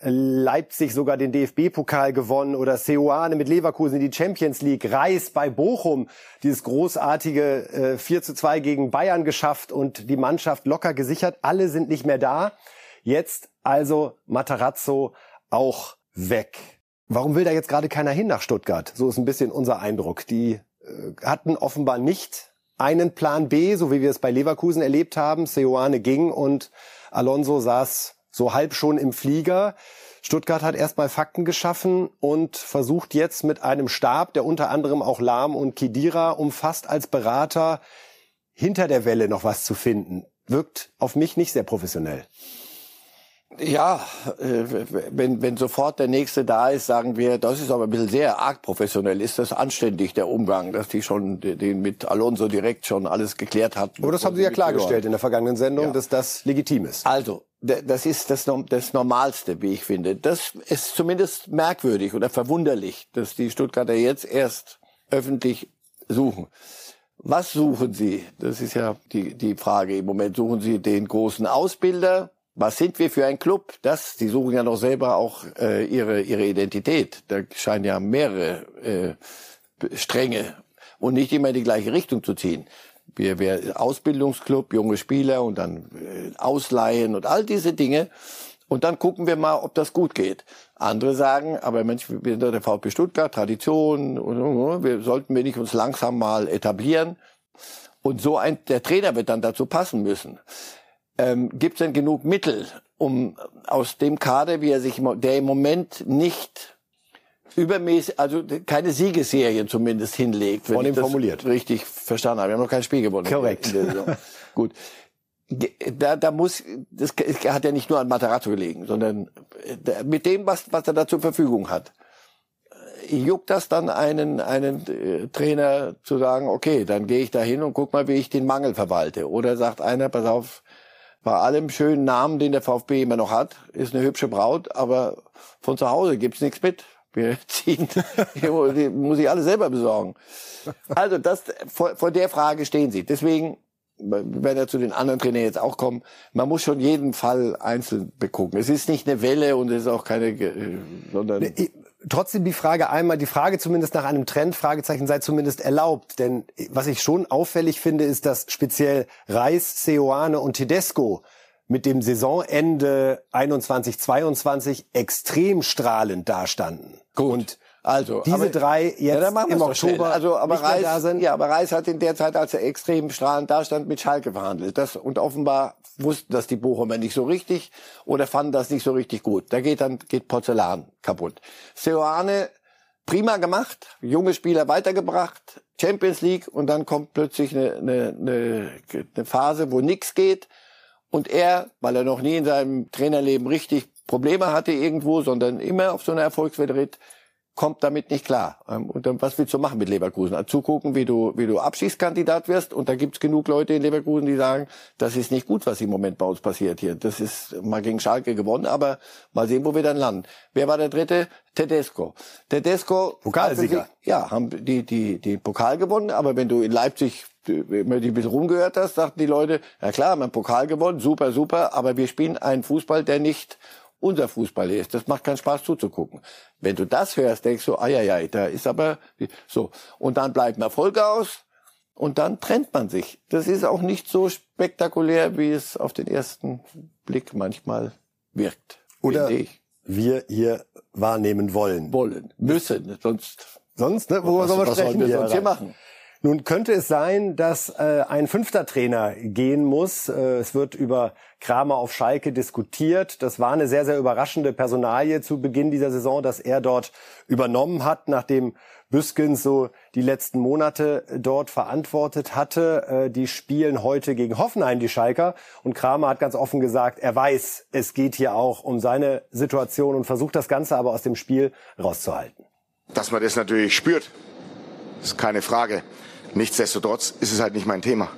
Leipzig sogar den DFB-Pokal gewonnen oder Seoane mit Leverkusen in die Champions League, Reis bei Bochum dieses großartige äh, 4 zu 2 gegen Bayern geschafft und die Mannschaft locker gesichert. Alle sind nicht mehr da. Jetzt also Matarazzo auch weg. Warum will da jetzt gerade keiner hin nach Stuttgart? So ist ein bisschen unser Eindruck. Die äh, hatten offenbar nicht einen Plan B, so wie wir es bei Leverkusen erlebt haben. Seoane ging und Alonso saß so halb schon im Flieger. Stuttgart hat erstmal Fakten geschaffen und versucht jetzt mit einem Stab, der unter anderem auch Lahm und Kidira umfasst als Berater, hinter der Welle noch was zu finden. Wirkt auf mich nicht sehr professionell. Ja, äh, wenn, wenn sofort der Nächste da ist, sagen wir, das ist aber ein bisschen sehr arg professionell. Ist das anständig, der Umgang, dass die schon den mit Alonso direkt schon alles geklärt hatten? Aber das haben Sie ja klargestellt in der vergangenen Sendung, ja. dass das legitim ist. Also, das ist das, das Normalste, wie ich finde. Das ist zumindest merkwürdig oder verwunderlich, dass die Stuttgarter jetzt erst öffentlich suchen. Was suchen Sie? Das ist ja die, die Frage im Moment. Suchen Sie den großen Ausbilder? Was sind wir für ein Club? Das, die suchen ja noch selber auch äh, ihre, ihre Identität. Da scheinen ja mehrere äh, Stränge und nicht immer in die gleiche Richtung zu ziehen. Wir, wir Ausbildungsclub, junge Spieler und dann äh, Ausleihen und all diese Dinge. Und dann gucken wir mal, ob das gut geht. Andere sagen, aber Mensch, wir sind der VfB Stuttgart, Tradition, und, und, wir sollten wir nicht uns langsam mal etablieren. Und so ein, der Trainer wird dann dazu passen müssen ähm, gibt es denn genug Mittel, um aus dem Kader, wie er sich, der im Moment nicht übermäßig, also keine Siegesserie zumindest hinlegt. Von ihm formuliert. Richtig verstanden habe. Wir haben noch kein Spiel gewonnen. Korrekt. Gut. Da, da muss, das hat ja nicht nur an Matarazzo gelegen, sondern äh, mit dem, was, was er da zur Verfügung hat. Äh, juckt das dann einen, einen äh, Trainer zu sagen, okay, dann gehe ich da hin und guck mal, wie ich den Mangel verwalte. Oder sagt einer, pass auf, bei allem schönen Namen, den der VfB immer noch hat, ist eine hübsche Braut, aber von zu Hause gibt's nichts mit. Wir ziehen, die muss ich alle selber besorgen. Also das, vor, vor der Frage stehen sie. Deswegen, wenn er zu den anderen Trainern jetzt auch kommen, man muss schon jeden Fall einzeln begucken. Es ist nicht eine Welle und es ist auch keine, sondern trotzdem die Frage einmal, die Frage zumindest nach einem Trend, Fragezeichen sei zumindest erlaubt. Denn was ich schon auffällig finde, ist, dass speziell Reis, Seoane und Tedesco mit dem Saisonende 21-22 extrem strahlend dastanden. Gut. Und also diese aber, drei jetzt ja, im Oktober also aber Reis. Ja, aber Reis hat in der Zeit, als er extrem strahlend dastand, mit Schalke verhandelt. Das und offenbar wussten das die Bochumer nicht so richtig oder fanden das nicht so richtig gut. Da geht dann geht Porzellan kaputt. Seoane prima gemacht, junge Spieler weitergebracht, Champions League und dann kommt plötzlich eine, eine, eine, eine Phase, wo nichts geht und er, weil er noch nie in seinem Trainerleben richtig Probleme hatte irgendwo, sondern immer auf so einer Erfolgswelle ritt, kommt damit nicht klar. Ähm, und dann, was willst du machen mit Leverkusen? Also zugucken, wie du, wie du Abschießkandidat wirst. Und da gibt's genug Leute in Leverkusen, die sagen, das ist nicht gut, was im Moment bei uns passiert hier. Das ist mal gegen Schalke gewonnen, aber mal sehen, wo wir dann landen. Wer war der dritte? Tedesco. Tedesco. Pokalsieger. Sich, ja, haben die, die, die Pokal gewonnen. Aber wenn du in Leipzig immer die ein bisschen rumgehört hast, sagten die Leute, ja klar, wir haben Pokal gewonnen, super, super, aber wir spielen einen Fußball, der nicht unser Fußball ist. Das macht keinen Spaß zuzugucken. Wenn du das hörst, denkst du, ah ja, ja, da ist aber so. Und dann bleiben Erfolge aus und dann trennt man sich. Das ist auch nicht so spektakulär, wie es auf den ersten Blick manchmal wirkt. Oder wir hier wahrnehmen wollen. Wollen, müssen, sonst. Sonst, ne? Worüber sollen wir sprechen? Was wir sonst hier machen? Nun könnte es sein, dass äh, ein fünfter Trainer gehen muss. Äh, es wird über Kramer auf Schalke diskutiert. Das war eine sehr, sehr überraschende Personalie zu Beginn dieser Saison, dass er dort übernommen hat, nachdem Büskens so die letzten Monate dort verantwortet hatte. Äh, die spielen heute gegen Hoffenheim, die Schalker. Und Kramer hat ganz offen gesagt, er weiß, es geht hier auch um seine Situation und versucht das Ganze aber aus dem Spiel rauszuhalten. Dass man das natürlich spürt, ist keine Frage. Nichtsdestotrotz ist es halt nicht mein Thema.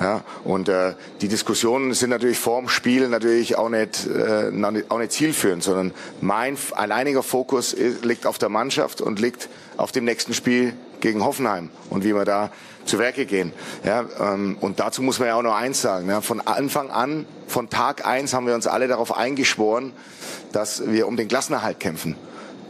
Ja, und äh, die Diskussionen sind natürlich vorm Spiel natürlich auch nicht, äh, auch nicht zielführend, sondern mein alleiniger Fokus ist, liegt auf der Mannschaft und liegt auf dem nächsten Spiel gegen Hoffenheim und wie wir da zu Werke gehen. Ja, ähm, und dazu muss man ja auch noch eins sagen. Ja, von Anfang an, von Tag eins haben wir uns alle darauf eingeschworen, dass wir um den Klassenerhalt kämpfen.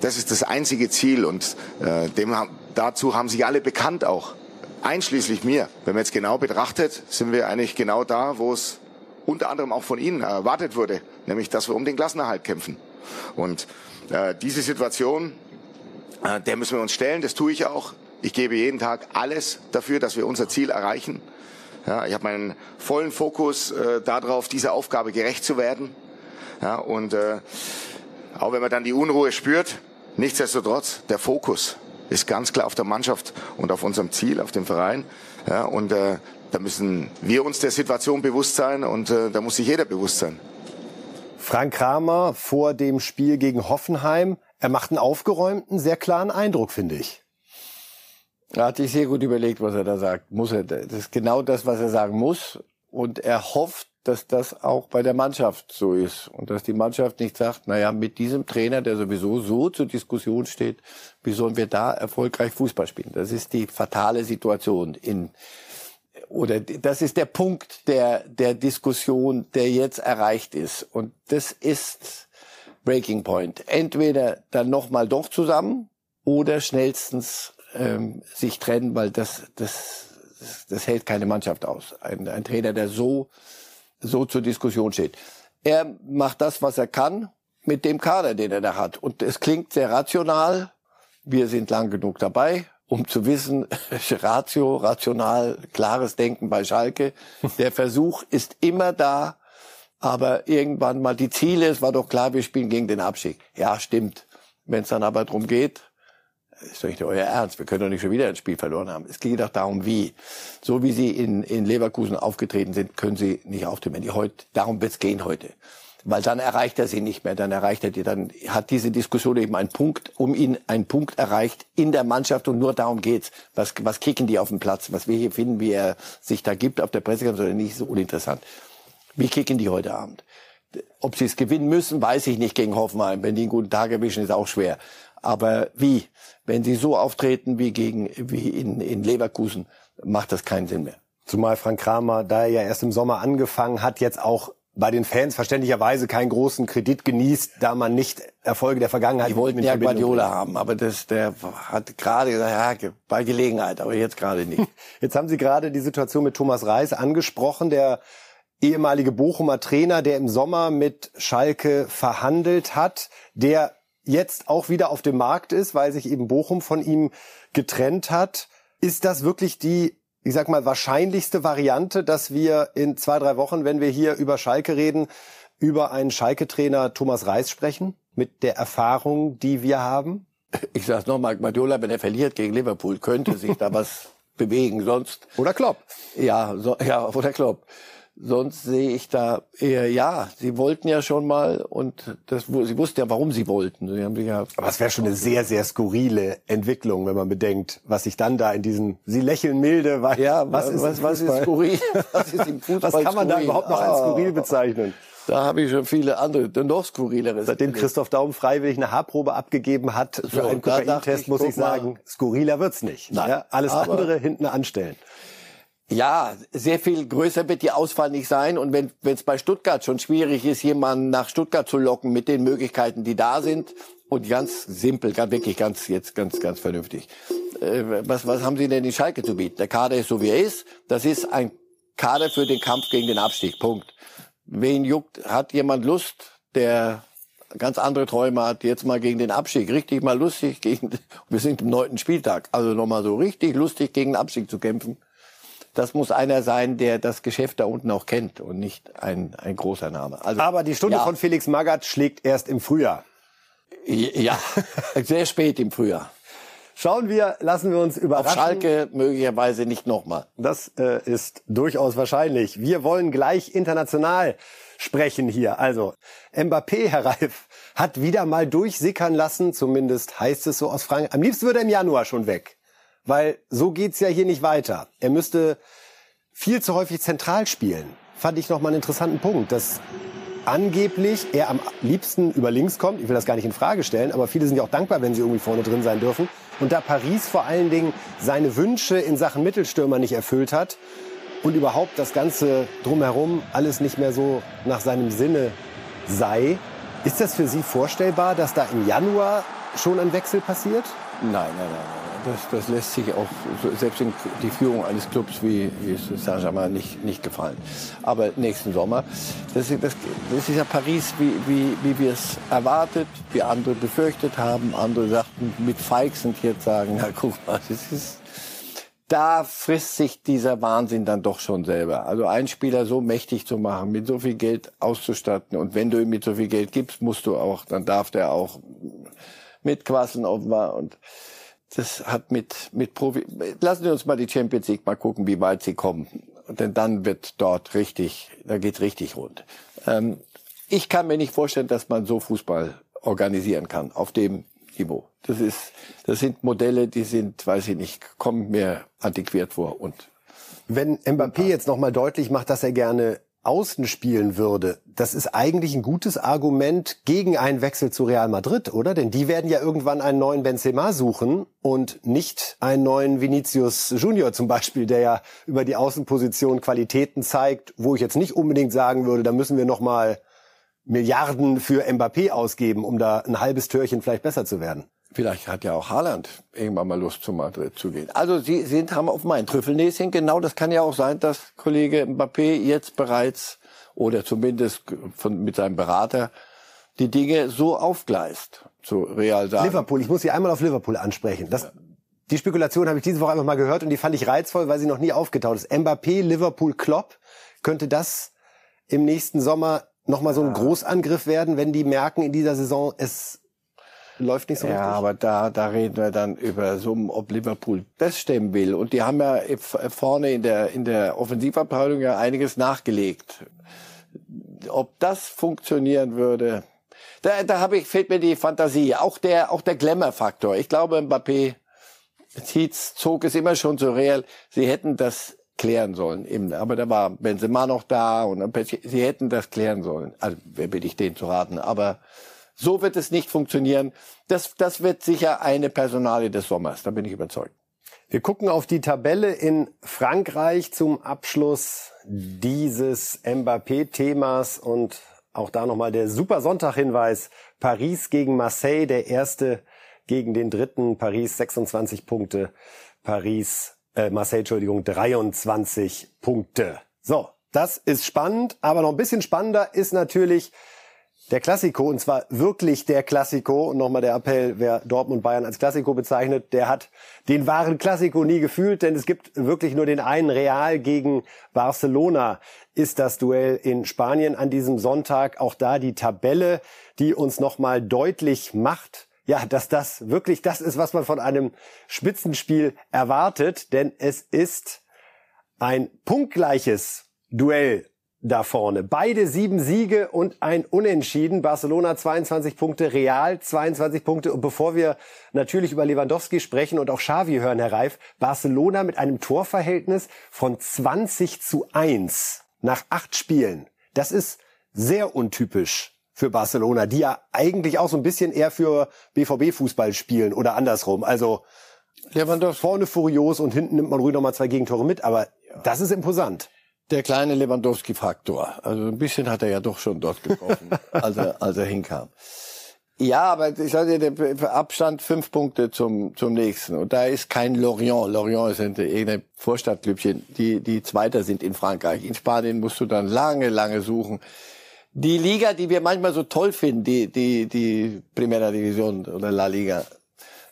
Das ist das einzige Ziel und äh, dem, dazu haben sich alle bekannt auch einschließlich mir. Wenn man jetzt genau betrachtet, sind wir eigentlich genau da, wo es unter anderem auch von Ihnen erwartet wurde, nämlich dass wir um den Klassenerhalt kämpfen. Und äh, diese Situation, äh, der müssen wir uns stellen, das tue ich auch. Ich gebe jeden Tag alles dafür, dass wir unser Ziel erreichen. Ja, ich habe meinen vollen Fokus äh, darauf, dieser Aufgabe gerecht zu werden. Ja, und äh, auch wenn man dann die Unruhe spürt, nichtsdestotrotz der Fokus ist ganz klar auf der Mannschaft und auf unserem Ziel, auf dem Verein. Ja, und äh, da müssen wir uns der Situation bewusst sein und äh, da muss sich jeder bewusst sein. Frank Kramer vor dem Spiel gegen Hoffenheim, er macht einen aufgeräumten, sehr klaren Eindruck, finde ich. Er hat sich sehr gut überlegt, was er da sagt. Muss er, das ist genau das, was er sagen muss. Und er hofft, dass das auch bei der Mannschaft so ist und dass die Mannschaft nicht sagt, naja, mit diesem Trainer, der sowieso so zur Diskussion steht, wie sollen wir da erfolgreich Fußball spielen? Das ist die fatale Situation in oder das ist der Punkt der der Diskussion, der jetzt erreicht ist und das ist Breaking Point. Entweder dann noch mal doch zusammen oder schnellstens ähm, sich trennen, weil das das das hält keine Mannschaft aus. Ein, ein Trainer, der so so zur Diskussion steht. Er macht das, was er kann, mit dem Kader, den er da hat. Und es klingt sehr rational. Wir sind lang genug dabei, um zu wissen, Ratio, rational, klares Denken bei Schalke. Der Versuch ist immer da, aber irgendwann mal die Ziele, es war doch klar, wir spielen gegen den Abstieg. Ja, stimmt. Wenn es dann aber darum geht, ist doch nicht euer Ernst. Wir können doch nicht schon wieder ein Spiel verloren haben. Es geht doch darum, wie. So wie sie in, in Leverkusen aufgetreten sind, können sie nicht auftreten. Die heute, darum wird's gehen heute. Weil dann erreicht er sie nicht mehr. Dann erreicht er die, dann hat diese Diskussion eben einen Punkt, um ihn einen Punkt erreicht in der Mannschaft und nur darum geht's. Was, was kicken die auf dem Platz? Was wir hier finden, wie er sich da gibt auf der Pressekonferenz, nicht so uninteressant. Wie kicken die heute Abend? Ob sie es gewinnen müssen, weiß ich nicht gegen Hoffenheim. Wenn die einen guten Tag erwischen, ist auch schwer. Aber wie? Wenn sie so auftreten wie gegen wie in, in Leverkusen, macht das keinen Sinn mehr. Zumal Frank Kramer, da er ja erst im Sommer angefangen hat, jetzt auch bei den Fans verständlicherweise keinen großen Kredit genießt, da man nicht Erfolge der Vergangenheit. Die wollten ja Guardiola haben, aber das, der hat gerade gesagt, ja, bei Gelegenheit, aber jetzt gerade nicht. Jetzt haben Sie gerade die Situation mit Thomas Reis angesprochen, der ehemalige Bochumer Trainer, der im Sommer mit Schalke verhandelt hat, der jetzt auch wieder auf dem Markt ist, weil sich eben Bochum von ihm getrennt hat. Ist das wirklich die, ich sag mal, wahrscheinlichste Variante, dass wir in zwei, drei Wochen, wenn wir hier über Schalke reden, über einen Schalke-Trainer Thomas Reis sprechen? Mit der Erfahrung, die wir haben? Ich sag's nochmal, Guardiola, wenn er verliert gegen Liverpool, könnte sich da was bewegen, sonst. Oder Klopp. Ja, so, ja, oder Klopp. Sonst sehe ich da eher, ja, sie wollten ja schon mal und das, sie wussten ja, warum sie wollten. Sie haben sich ja Aber es wäre schon eine sehr, sehr skurrile Entwicklung, wenn man bedenkt, was sich dann da in diesen, sie lächeln milde, weil, ja, was, ist, was, was ist skurril? Was ist im Fußball Was kann man skurril? da überhaupt noch als skurril bezeichnen? Da habe ich schon viele andere, noch skurrilere. Seitdem Christoph Daum freiwillig eine Haarprobe abgegeben hat für so, einen Kokaintest, muss ich sagen, skurriler wird's nicht. Nein, ja, alles andere hinten anstellen. Ja, sehr viel größer wird die Auswahl nicht sein. Und wenn es bei Stuttgart schon schwierig ist, jemanden nach Stuttgart zu locken mit den Möglichkeiten, die da sind, und ganz simpel, ganz, wirklich ganz, jetzt ganz, ganz vernünftig. Äh, was, was haben Sie denn in Schalke zu bieten? Der Kader ist so, wie er ist. Das ist ein Kader für den Kampf gegen den Abstieg. Punkt. Wen juckt, hat jemand Lust, der ganz andere Träume hat, jetzt mal gegen den Abstieg, richtig mal lustig gegen, wir sind im neunten Spieltag, also nochmal so richtig lustig gegen den Abstieg zu kämpfen das muss einer sein, der das Geschäft da unten auch kennt und nicht ein, ein großer Name. Also, Aber die Stunde ja. von Felix Magath schlägt erst im Frühjahr. Ja, sehr spät im Frühjahr. Schauen wir, lassen wir uns überraschen. Auf Schalke möglicherweise nicht nochmal. Das äh, ist durchaus wahrscheinlich. Wir wollen gleich international sprechen hier. Also Mbappé, Herr Reif, hat wieder mal durchsickern lassen, zumindest heißt es so aus Frankreich. Am liebsten würde er im Januar schon weg weil so geht's ja hier nicht weiter. Er müsste viel zu häufig zentral spielen. Fand ich noch mal einen interessanten Punkt, dass angeblich er am liebsten über links kommt. Ich will das gar nicht in Frage stellen, aber viele sind ja auch dankbar, wenn sie irgendwie vorne drin sein dürfen. Und da Paris vor allen Dingen seine Wünsche in Sachen Mittelstürmer nicht erfüllt hat und überhaupt das Ganze drumherum alles nicht mehr so nach seinem Sinne sei, ist das für Sie vorstellbar, dass da im Januar schon ein Wechsel passiert? Nein, nein, nein. nein das, das lässt sich auch selbst in die Führung eines Clubs wie, wie Saint-Germain nicht, nicht gefallen. Aber nächsten Sommer, das, das, das ist ja Paris, wie, wie, wie wir es erwartet, wie andere befürchtet haben. Andere sagten mit Feixend jetzt sagen, na guck mal, das ist, da frisst sich dieser Wahnsinn dann doch schon selber. Also einen Spieler so mächtig zu machen, mit so viel Geld auszustatten und wenn du ihm mit so viel Geld gibst, musst du auch, dann darf der auch mitquasseln offenbar und das hat mit, mit Profi, lassen Sie uns mal die Champions League mal gucken, wie weit sie kommen. Denn dann wird dort richtig, da geht's richtig rund. Ähm, ich kann mir nicht vorstellen, dass man so Fußball organisieren kann, auf dem Niveau. Das ist, das sind Modelle, die sind, weiß ich nicht, kommen mir antiquiert vor und wenn Mbappé jetzt nochmal deutlich macht, dass er gerne außen spielen würde, das ist eigentlich ein gutes Argument gegen einen Wechsel zu Real Madrid, oder? Denn die werden ja irgendwann einen neuen Benzema suchen und nicht einen neuen Vinicius Junior zum Beispiel, der ja über die Außenposition Qualitäten zeigt, wo ich jetzt nicht unbedingt sagen würde, da müssen wir noch mal Milliarden für Mbappé ausgeben, um da ein halbes Türchen vielleicht besser zu werden. Vielleicht hat ja auch Haaland irgendwann mal Lust, zu Madrid zu gehen. Also Sie sind, haben auf mein Trüffelnäschen. Genau, das kann ja auch sein, dass Kollege Mbappé jetzt bereits oder zumindest von, mit seinem Berater die Dinge so aufgleist zu Real sagen. Liverpool, ich muss Sie einmal auf Liverpool ansprechen. Das, die Spekulation habe ich diese Woche einfach mal gehört und die fand ich reizvoll, weil sie noch nie aufgetaucht ist. Mbappé, Liverpool, Klopp, könnte das im nächsten Sommer nochmal so ein Großangriff werden, wenn die merken in dieser Saison, es läuft nicht so ja, richtig. Ja, aber da, da reden wir dann über Summen, ob Liverpool das stemmen will. Und die haben ja vorne in der, in der Offensivabteilung ja einiges nachgelegt. Ob das funktionieren würde, da, da habe ich, fehlt mir die Fantasie. Auch der, auch der Glamour-Faktor. Ich glaube, Mbappé zieht's, zog es immer schon so real. Sie hätten das klären sollen. Aber da war Benzema noch da und sie hätten das klären sollen. Also, wer bitte ich den zu raten? Aber so wird es nicht funktionieren. Das, das wird sicher eine Personalie des Sommers, da bin ich überzeugt. Wir gucken auf die Tabelle in Frankreich zum Abschluss dieses Mbappé-Themas und auch da nochmal der Super Sonntag-Hinweis. Paris gegen Marseille, der erste gegen den dritten. Paris 26 Punkte. Paris, äh, Marseille, Entschuldigung, 23 Punkte. So, das ist spannend, aber noch ein bisschen spannender ist natürlich der Klassiko, und zwar wirklich der Klassiko, und nochmal der Appell, wer Dortmund Bayern als Klassiko bezeichnet, der hat den wahren Klassiko nie gefühlt, denn es gibt wirklich nur den einen Real gegen Barcelona ist das Duell in Spanien an diesem Sonntag. Auch da die Tabelle, die uns nochmal deutlich macht, ja, dass das wirklich das ist, was man von einem Spitzenspiel erwartet, denn es ist ein punktgleiches Duell da vorne. Beide sieben Siege und ein Unentschieden. Barcelona 22 Punkte, Real 22 Punkte. Und bevor wir natürlich über Lewandowski sprechen und auch Xavi hören, Herr Reif, Barcelona mit einem Torverhältnis von 20 zu 1 nach acht Spielen. Das ist sehr untypisch für Barcelona, die ja eigentlich auch so ein bisschen eher für BVB-Fußball spielen oder andersrum. Also Lewandowski vorne furios und hinten nimmt man ruhig nochmal zwei Gegentore mit, aber das ist imposant. Der kleine Lewandowski-Faktor. Also ein bisschen hat er ja doch schon dort getroffen, als, er, als er hinkam. Ja, aber ich sage dir, der Abstand fünf Punkte zum, zum nächsten. Und da ist kein Lorient. Lorient ist irgendein Vorstadtklübchen, die, die Zweiter sind in Frankreich. In Spanien musst du dann lange, lange suchen. Die Liga, die wir manchmal so toll finden, die, die, die Primera Division oder La Liga,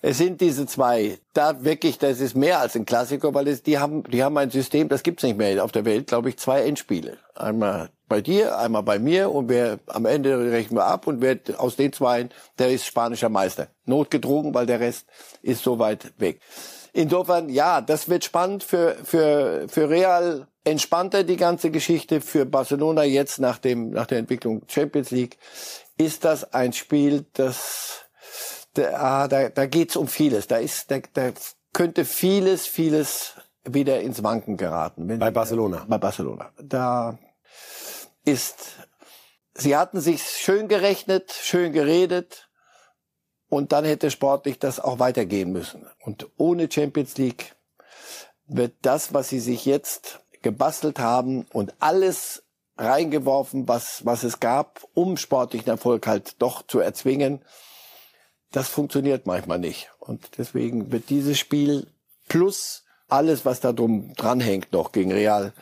es sind diese zwei. Da wirklich, das ist mehr als ein Klassiker, weil es, die haben, die haben ein System, das gibt's nicht mehr auf der Welt, glaube ich, zwei Endspiele. Einmal bei dir, einmal bei mir und wer am Ende rechnen wir ab und wer aus den zwei, der ist spanischer Meister. Notgedrungen, weil der Rest ist so weit weg. Insofern, ja, das wird spannend für, für, für Real entspannter die ganze Geschichte. Für Barcelona jetzt nach dem, nach der Entwicklung Champions League ist das ein Spiel, das da, ah, da, da geht's um vieles. Da ist, da, da könnte vieles, vieles wieder ins Wanken geraten. Wenn, bei Barcelona. Bei Barcelona. Da ist, sie hatten sich schön gerechnet, schön geredet und dann hätte sportlich das auch weitergehen müssen. Und ohne Champions League wird das, was sie sich jetzt gebastelt haben und alles reingeworfen, was, was es gab, um sportlichen Erfolg halt doch zu erzwingen, das funktioniert manchmal nicht. Und deswegen wird dieses Spiel plus alles, was da drum dranhängt noch gegen Real,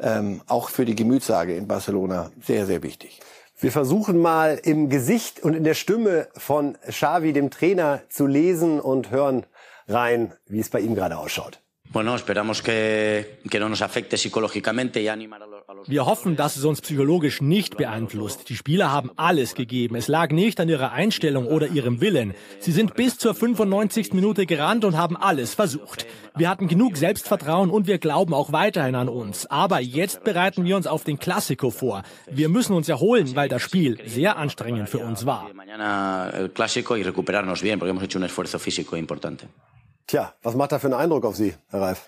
ähm, auch für die Gemütslage in Barcelona sehr, sehr wichtig. Wir versuchen mal im Gesicht und in der Stimme von Xavi, dem Trainer, zu lesen und hören rein, wie es bei ihm gerade ausschaut. Bueno, esperamos que, que no nos afecte psicológicamente y animar a wir hoffen, dass es uns psychologisch nicht beeinflusst. Die Spieler haben alles gegeben. Es lag nicht an ihrer Einstellung oder ihrem Willen. Sie sind bis zur 95. Minute gerannt und haben alles versucht. Wir hatten genug Selbstvertrauen und wir glauben auch weiterhin an uns. Aber jetzt bereiten wir uns auf den Klassiko vor. Wir müssen uns erholen, weil das Spiel sehr anstrengend für uns war. Tja, was macht da für einen Eindruck auf Sie, Herr Reif?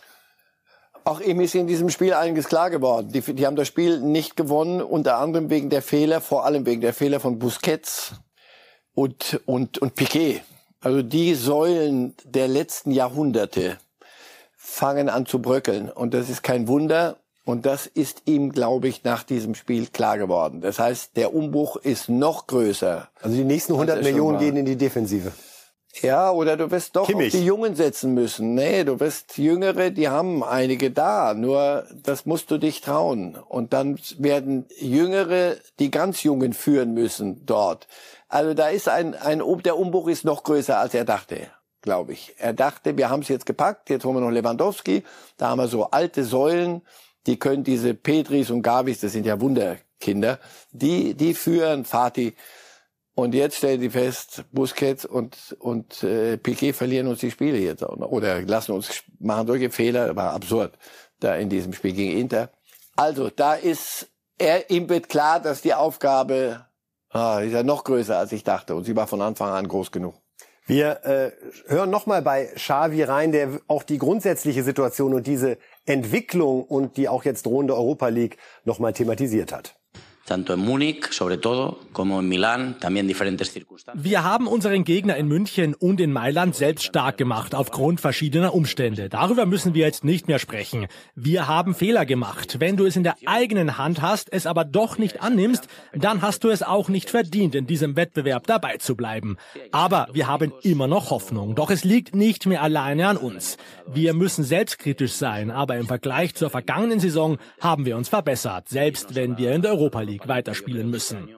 Auch ihm ist in diesem Spiel einiges klar geworden. Die, die haben das Spiel nicht gewonnen, unter anderem wegen der Fehler, vor allem wegen der Fehler von Busquets und, und, und Piquet. Also die Säulen der letzten Jahrhunderte fangen an zu bröckeln. Und das ist kein Wunder. Und das ist ihm, glaube ich, nach diesem Spiel klar geworden. Das heißt, der Umbruch ist noch größer. Also die nächsten 100 Millionen gehen in die Defensive. Ja, oder du wirst doch Kimmich. auf die Jungen setzen müssen. Nee, du wirst Jüngere, die haben einige da. Nur das musst du dich trauen. Und dann werden Jüngere die ganz Jungen führen müssen dort. Also da ist ein, ein der Umbruch ist noch größer, als er dachte, glaube ich. Er dachte, wir haben es jetzt gepackt, jetzt holen wir noch Lewandowski. Da haben wir so alte Säulen, die können diese Petris und Gavis, das sind ja Wunderkinder, die, die führen Fatih und jetzt stellen die fest, Busquets und, und äh, Piquet verlieren uns die Spiele jetzt auch noch. Oder lassen uns machen solche Fehler, war absurd, da in diesem Spiel gegen Inter. Also, da ist, er, ihm wird klar, dass die Aufgabe ah, ist ja noch größer, als ich dachte. Und sie war von Anfang an groß genug. Wir äh, hören nochmal bei Xavi rein, der auch die grundsätzliche Situation und diese Entwicklung und die auch jetzt drohende Europa League nochmal thematisiert hat Wir haben unseren Gegner in München und in Mailand selbst stark gemacht, aufgrund verschiedener Umstände. Darüber müssen wir jetzt nicht mehr sprechen. Wir haben Fehler gemacht. Wenn du es in der eigenen Hand hast, es aber doch nicht annimmst, dann hast du es auch nicht verdient, in diesem Wettbewerb dabei zu bleiben. Aber wir haben immer noch Hoffnung. Doch es liegt nicht mehr alleine an uns. Wir müssen selbstkritisch sein, aber im Vergleich zur vergangenen Saison haben wir uns verbessert, selbst wenn wir in der Europa League League weiterspielen müssen.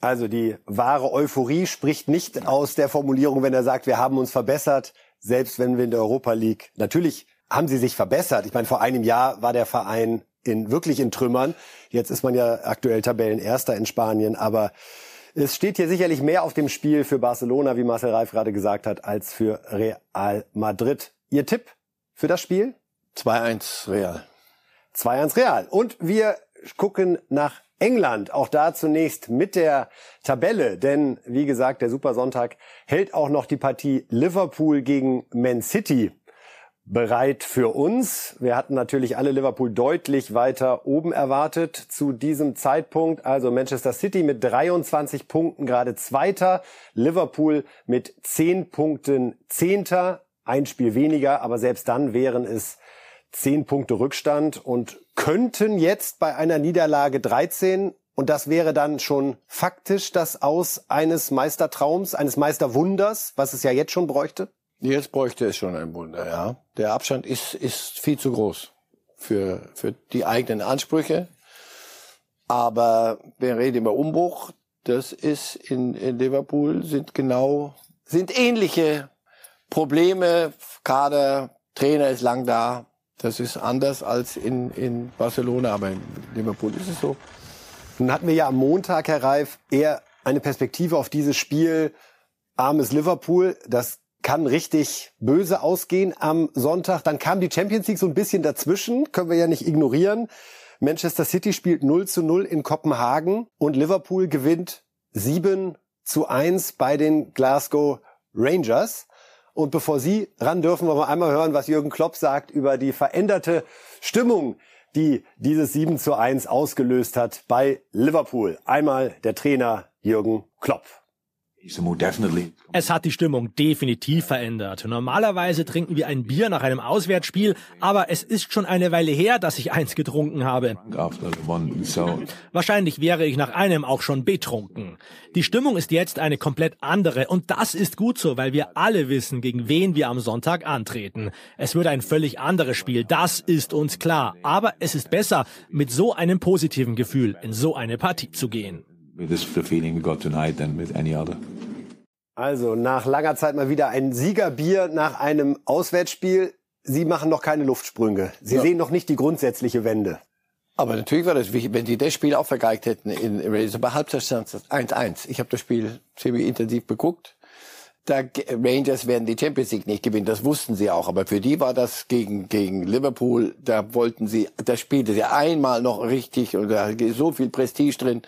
Also die wahre Euphorie spricht nicht aus der Formulierung, wenn er sagt, wir haben uns verbessert, selbst wenn wir in der Europa League. Natürlich haben sie sich verbessert. Ich meine, vor einem Jahr war der Verein in, wirklich in Trümmern. Jetzt ist man ja aktuell Tabellenerster in Spanien, aber es steht hier sicherlich mehr auf dem Spiel für Barcelona, wie Marcel Reif gerade gesagt hat, als für Real Madrid. Ihr Tipp für das Spiel? 2-1 Real. 2-1 Real. Und wir gucken nach England. Auch da zunächst mit der Tabelle. Denn, wie gesagt, der Supersonntag hält auch noch die Partie Liverpool gegen Man City bereit für uns. Wir hatten natürlich alle Liverpool deutlich weiter oben erwartet zu diesem Zeitpunkt. Also Manchester City mit 23 Punkten gerade Zweiter, Liverpool mit 10 Punkten Zehnter, ein Spiel weniger, aber selbst dann wären es 10 Punkte Rückstand und könnten jetzt bei einer Niederlage 13 und das wäre dann schon faktisch das Aus eines Meistertraums, eines Meisterwunders, was es ja jetzt schon bräuchte? Jetzt bräuchte es schon ein Wunder, ja. Der Abstand ist, ist viel zu groß für, für die eigenen Ansprüche. Aber wir reden über Umbruch. Das ist in, in Liverpool sind genau, sind ähnliche Probleme. Kader, Trainer ist lang da. Das ist anders als in, in Barcelona, aber in Liverpool ist es so. Nun hatten wir ja am Montag, Herr Reif, eher eine Perspektive auf dieses Spiel. Armes Liverpool, das kann richtig böse ausgehen am Sonntag. Dann kam die Champions League so ein bisschen dazwischen, können wir ja nicht ignorieren. Manchester City spielt 0 zu 0 in Kopenhagen und Liverpool gewinnt 7 zu 1 bei den Glasgow Rangers. Und bevor Sie ran dürfen, wollen wir einmal hören, was Jürgen Klopp sagt über die veränderte Stimmung, die dieses 7 zu 1 ausgelöst hat bei Liverpool. Einmal der Trainer Jürgen Klopp. Es hat die Stimmung definitiv verändert. Normalerweise trinken wir ein Bier nach einem Auswärtsspiel, aber es ist schon eine Weile her, dass ich eins getrunken habe. Wahrscheinlich wäre ich nach einem auch schon betrunken. Die Stimmung ist jetzt eine komplett andere und das ist gut so, weil wir alle wissen, gegen wen wir am Sonntag antreten. Es wird ein völlig anderes Spiel, das ist uns klar. Aber es ist besser, mit so einem positiven Gefühl in so eine Partie zu gehen with this the feeling we got tonight than with any other. Also nach langer Zeit mal wieder ein Siegerbier nach einem Auswärtsspiel. Sie machen noch keine Luftsprünge. Sie ja. sehen noch nicht die grundsätzliche Wende. Aber natürlich war das wichtig, wenn die das Spiel auch vergeigt hätten in Raiders. Bei Halbzeit stand es 1-1. Ich habe das Spiel ziemlich intensiv beguckt. Da Rangers werden die Champions League nicht gewinnen, das wussten sie auch. Aber für die war das gegen gegen Liverpool. Da wollten sie, da spielte sie einmal noch richtig und da ist so viel Prestige drin.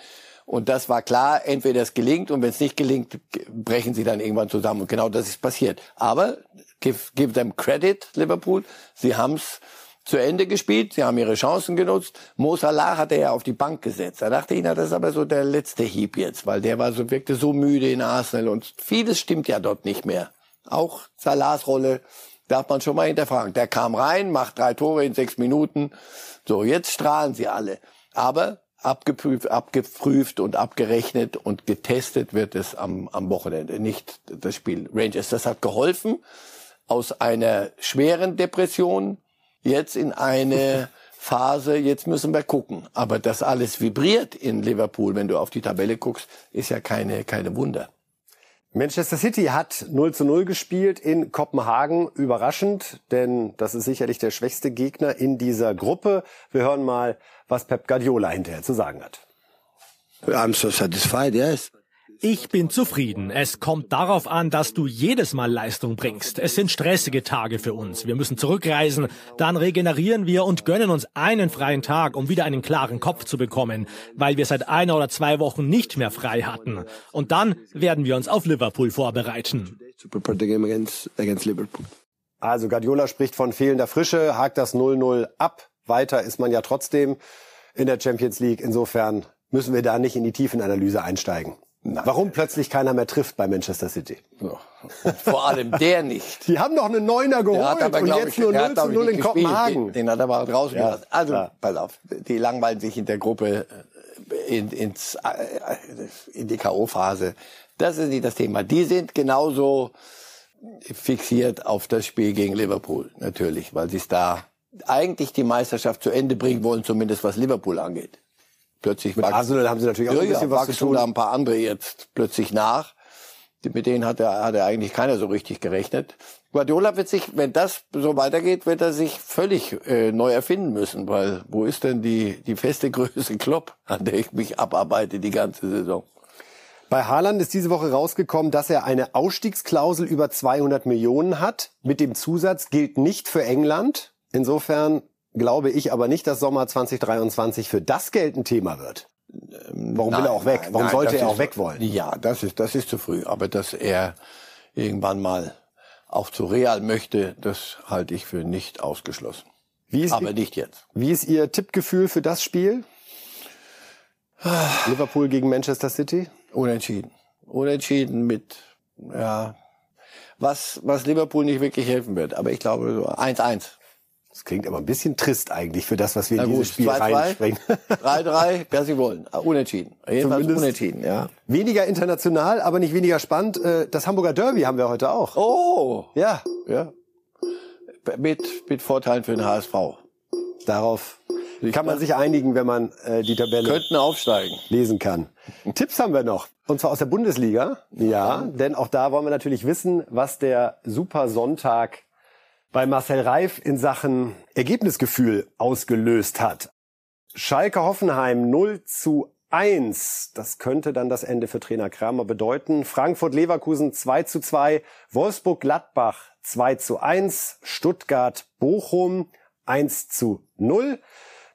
Und das war klar, entweder es gelingt und wenn es nicht gelingt, brechen sie dann irgendwann zusammen. Und genau das ist passiert. Aber give, give them credit, Liverpool. Sie haben es zu Ende gespielt, sie haben ihre Chancen genutzt. Mo Salah hat er ja auf die Bank gesetzt. Da dachte ich, na, das ist aber so der letzte Hieb jetzt, weil der war so, wirkte so müde in Arsenal und vieles stimmt ja dort nicht mehr. Auch Salahs Rolle darf man schon mal hinterfragen. Der kam rein, macht drei Tore in sechs Minuten. So, jetzt strahlen sie alle. Aber abgeprüft, abgeprüft und abgerechnet und getestet wird es am, am Wochenende, nicht das Spiel Rangers. Das hat geholfen, aus einer schweren Depression jetzt in eine Phase, jetzt müssen wir gucken. Aber dass alles vibriert in Liverpool, wenn du auf die Tabelle guckst, ist ja keine, keine Wunder. Manchester City hat 0 zu 0 gespielt in Kopenhagen. Überraschend, denn das ist sicherlich der schwächste Gegner in dieser Gruppe. Wir hören mal, was Pep Guardiola hinterher zu sagen hat. I'm so satisfied, yes. Ich bin zufrieden. Es kommt darauf an, dass du jedes Mal Leistung bringst. Es sind stressige Tage für uns. Wir müssen zurückreisen, dann regenerieren wir und gönnen uns einen freien Tag, um wieder einen klaren Kopf zu bekommen, weil wir seit einer oder zwei Wochen nicht mehr frei hatten. Und dann werden wir uns auf Liverpool vorbereiten. Also Guardiola spricht von fehlender Frische, hakt das 0-0 ab. Weiter ist man ja trotzdem in der Champions League. Insofern müssen wir da nicht in die Tiefenanalyse einsteigen. Nein. Warum plötzlich keiner mehr trifft bei Manchester City? Ja. Vor allem der nicht. Die haben noch einen Neuner geholt aber, und jetzt ich, nur 0 zu 0 in Kopenhagen. Den, hat er aber draußen ja. Also, ja. pass auf, die langweilen sich in der Gruppe äh, in, ins, äh, in die K.O.-Phase. Das ist nicht das Thema. Die sind genauso fixiert auf das Spiel gegen Liverpool, natürlich, weil sie es da eigentlich die Meisterschaft zu Ende bringen wollen, zumindest was Liverpool angeht plötzlich mit Arsenal haben sie natürlich auch ja, ein bisschen ja, was zu tun. da ein paar andere jetzt plötzlich nach. Mit denen hat er, hat er eigentlich keiner so richtig gerechnet. Guardiola wird sich, wenn das so weitergeht, wird er sich völlig äh, neu erfinden müssen, weil wo ist denn die, die feste Größe Klopp, an der ich mich abarbeite die ganze Saison? Bei Haaland ist diese Woche rausgekommen, dass er eine Ausstiegsklausel über 200 Millionen hat. Mit dem Zusatz gilt nicht für England. Insofern glaube ich aber nicht, dass Sommer 2023 für das Geld ein Thema wird. Warum Nein, will er auch weg? Warum nein, sollte er auch ist- weg wollen? Ja, das ist, das ist zu früh. Aber dass er irgendwann mal auch zu Real möchte, das halte ich für nicht ausgeschlossen. Wie ist, Aber nicht jetzt. wie ist Ihr Tippgefühl für das Spiel? Liverpool gegen Manchester City? Unentschieden. Unentschieden mit, ja, was, was Liverpool nicht wirklich helfen wird. Aber ich glaube so 1-1. Das klingt aber ein bisschen trist eigentlich für das, was wir Na in dieses gut, Spiel 2-2, reinspringen. 3-3, wer sie wollen. Ah, Unentschieden. Jedenfalls Zumindest- unentschieden, ja. weniger international, aber nicht weniger spannend. Äh, Das Hamburger Derby haben wir heute auch. Oh! Ja, Ja. Mit, mit Vorteilen für den HSV. darauf kann man sich einigen, wenn man äh, die Tabelle Könnten aufsteigen. lesen kann. Tipps haben wir noch. Und zwar aus der Bundesliga. Ja, denn auch da wollen wir natürlich wissen, was der Super Sonntag bei Marcel Reif in Sachen Ergebnisgefühl ausgelöst hat. Schalke Hoffenheim 0 zu 1. Das könnte dann das Ende für Trainer Kramer bedeuten. Frankfurt Leverkusen 2 zu 2. Wolfsburg Gladbach 2 zu 1. Stuttgart Bochum 1 zu 0.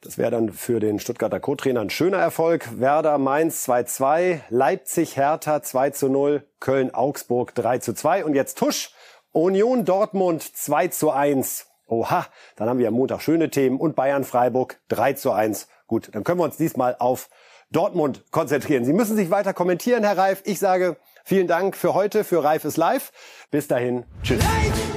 Das wäre dann für den Stuttgarter Co-Trainer ein schöner Erfolg. Werder Mainz 2-2, Leipzig Hertha 2 zu 0, Köln Augsburg 3 zu 2 und jetzt Tusch, Union Dortmund 2 zu 1. Oha, dann haben wir am Montag schöne Themen und Bayern Freiburg 3 zu 1. Gut, dann können wir uns diesmal auf Dortmund konzentrieren. Sie müssen sich weiter kommentieren, Herr Reif. Ich sage vielen Dank für heute, für Reif ist live. Bis dahin, tschüss. Life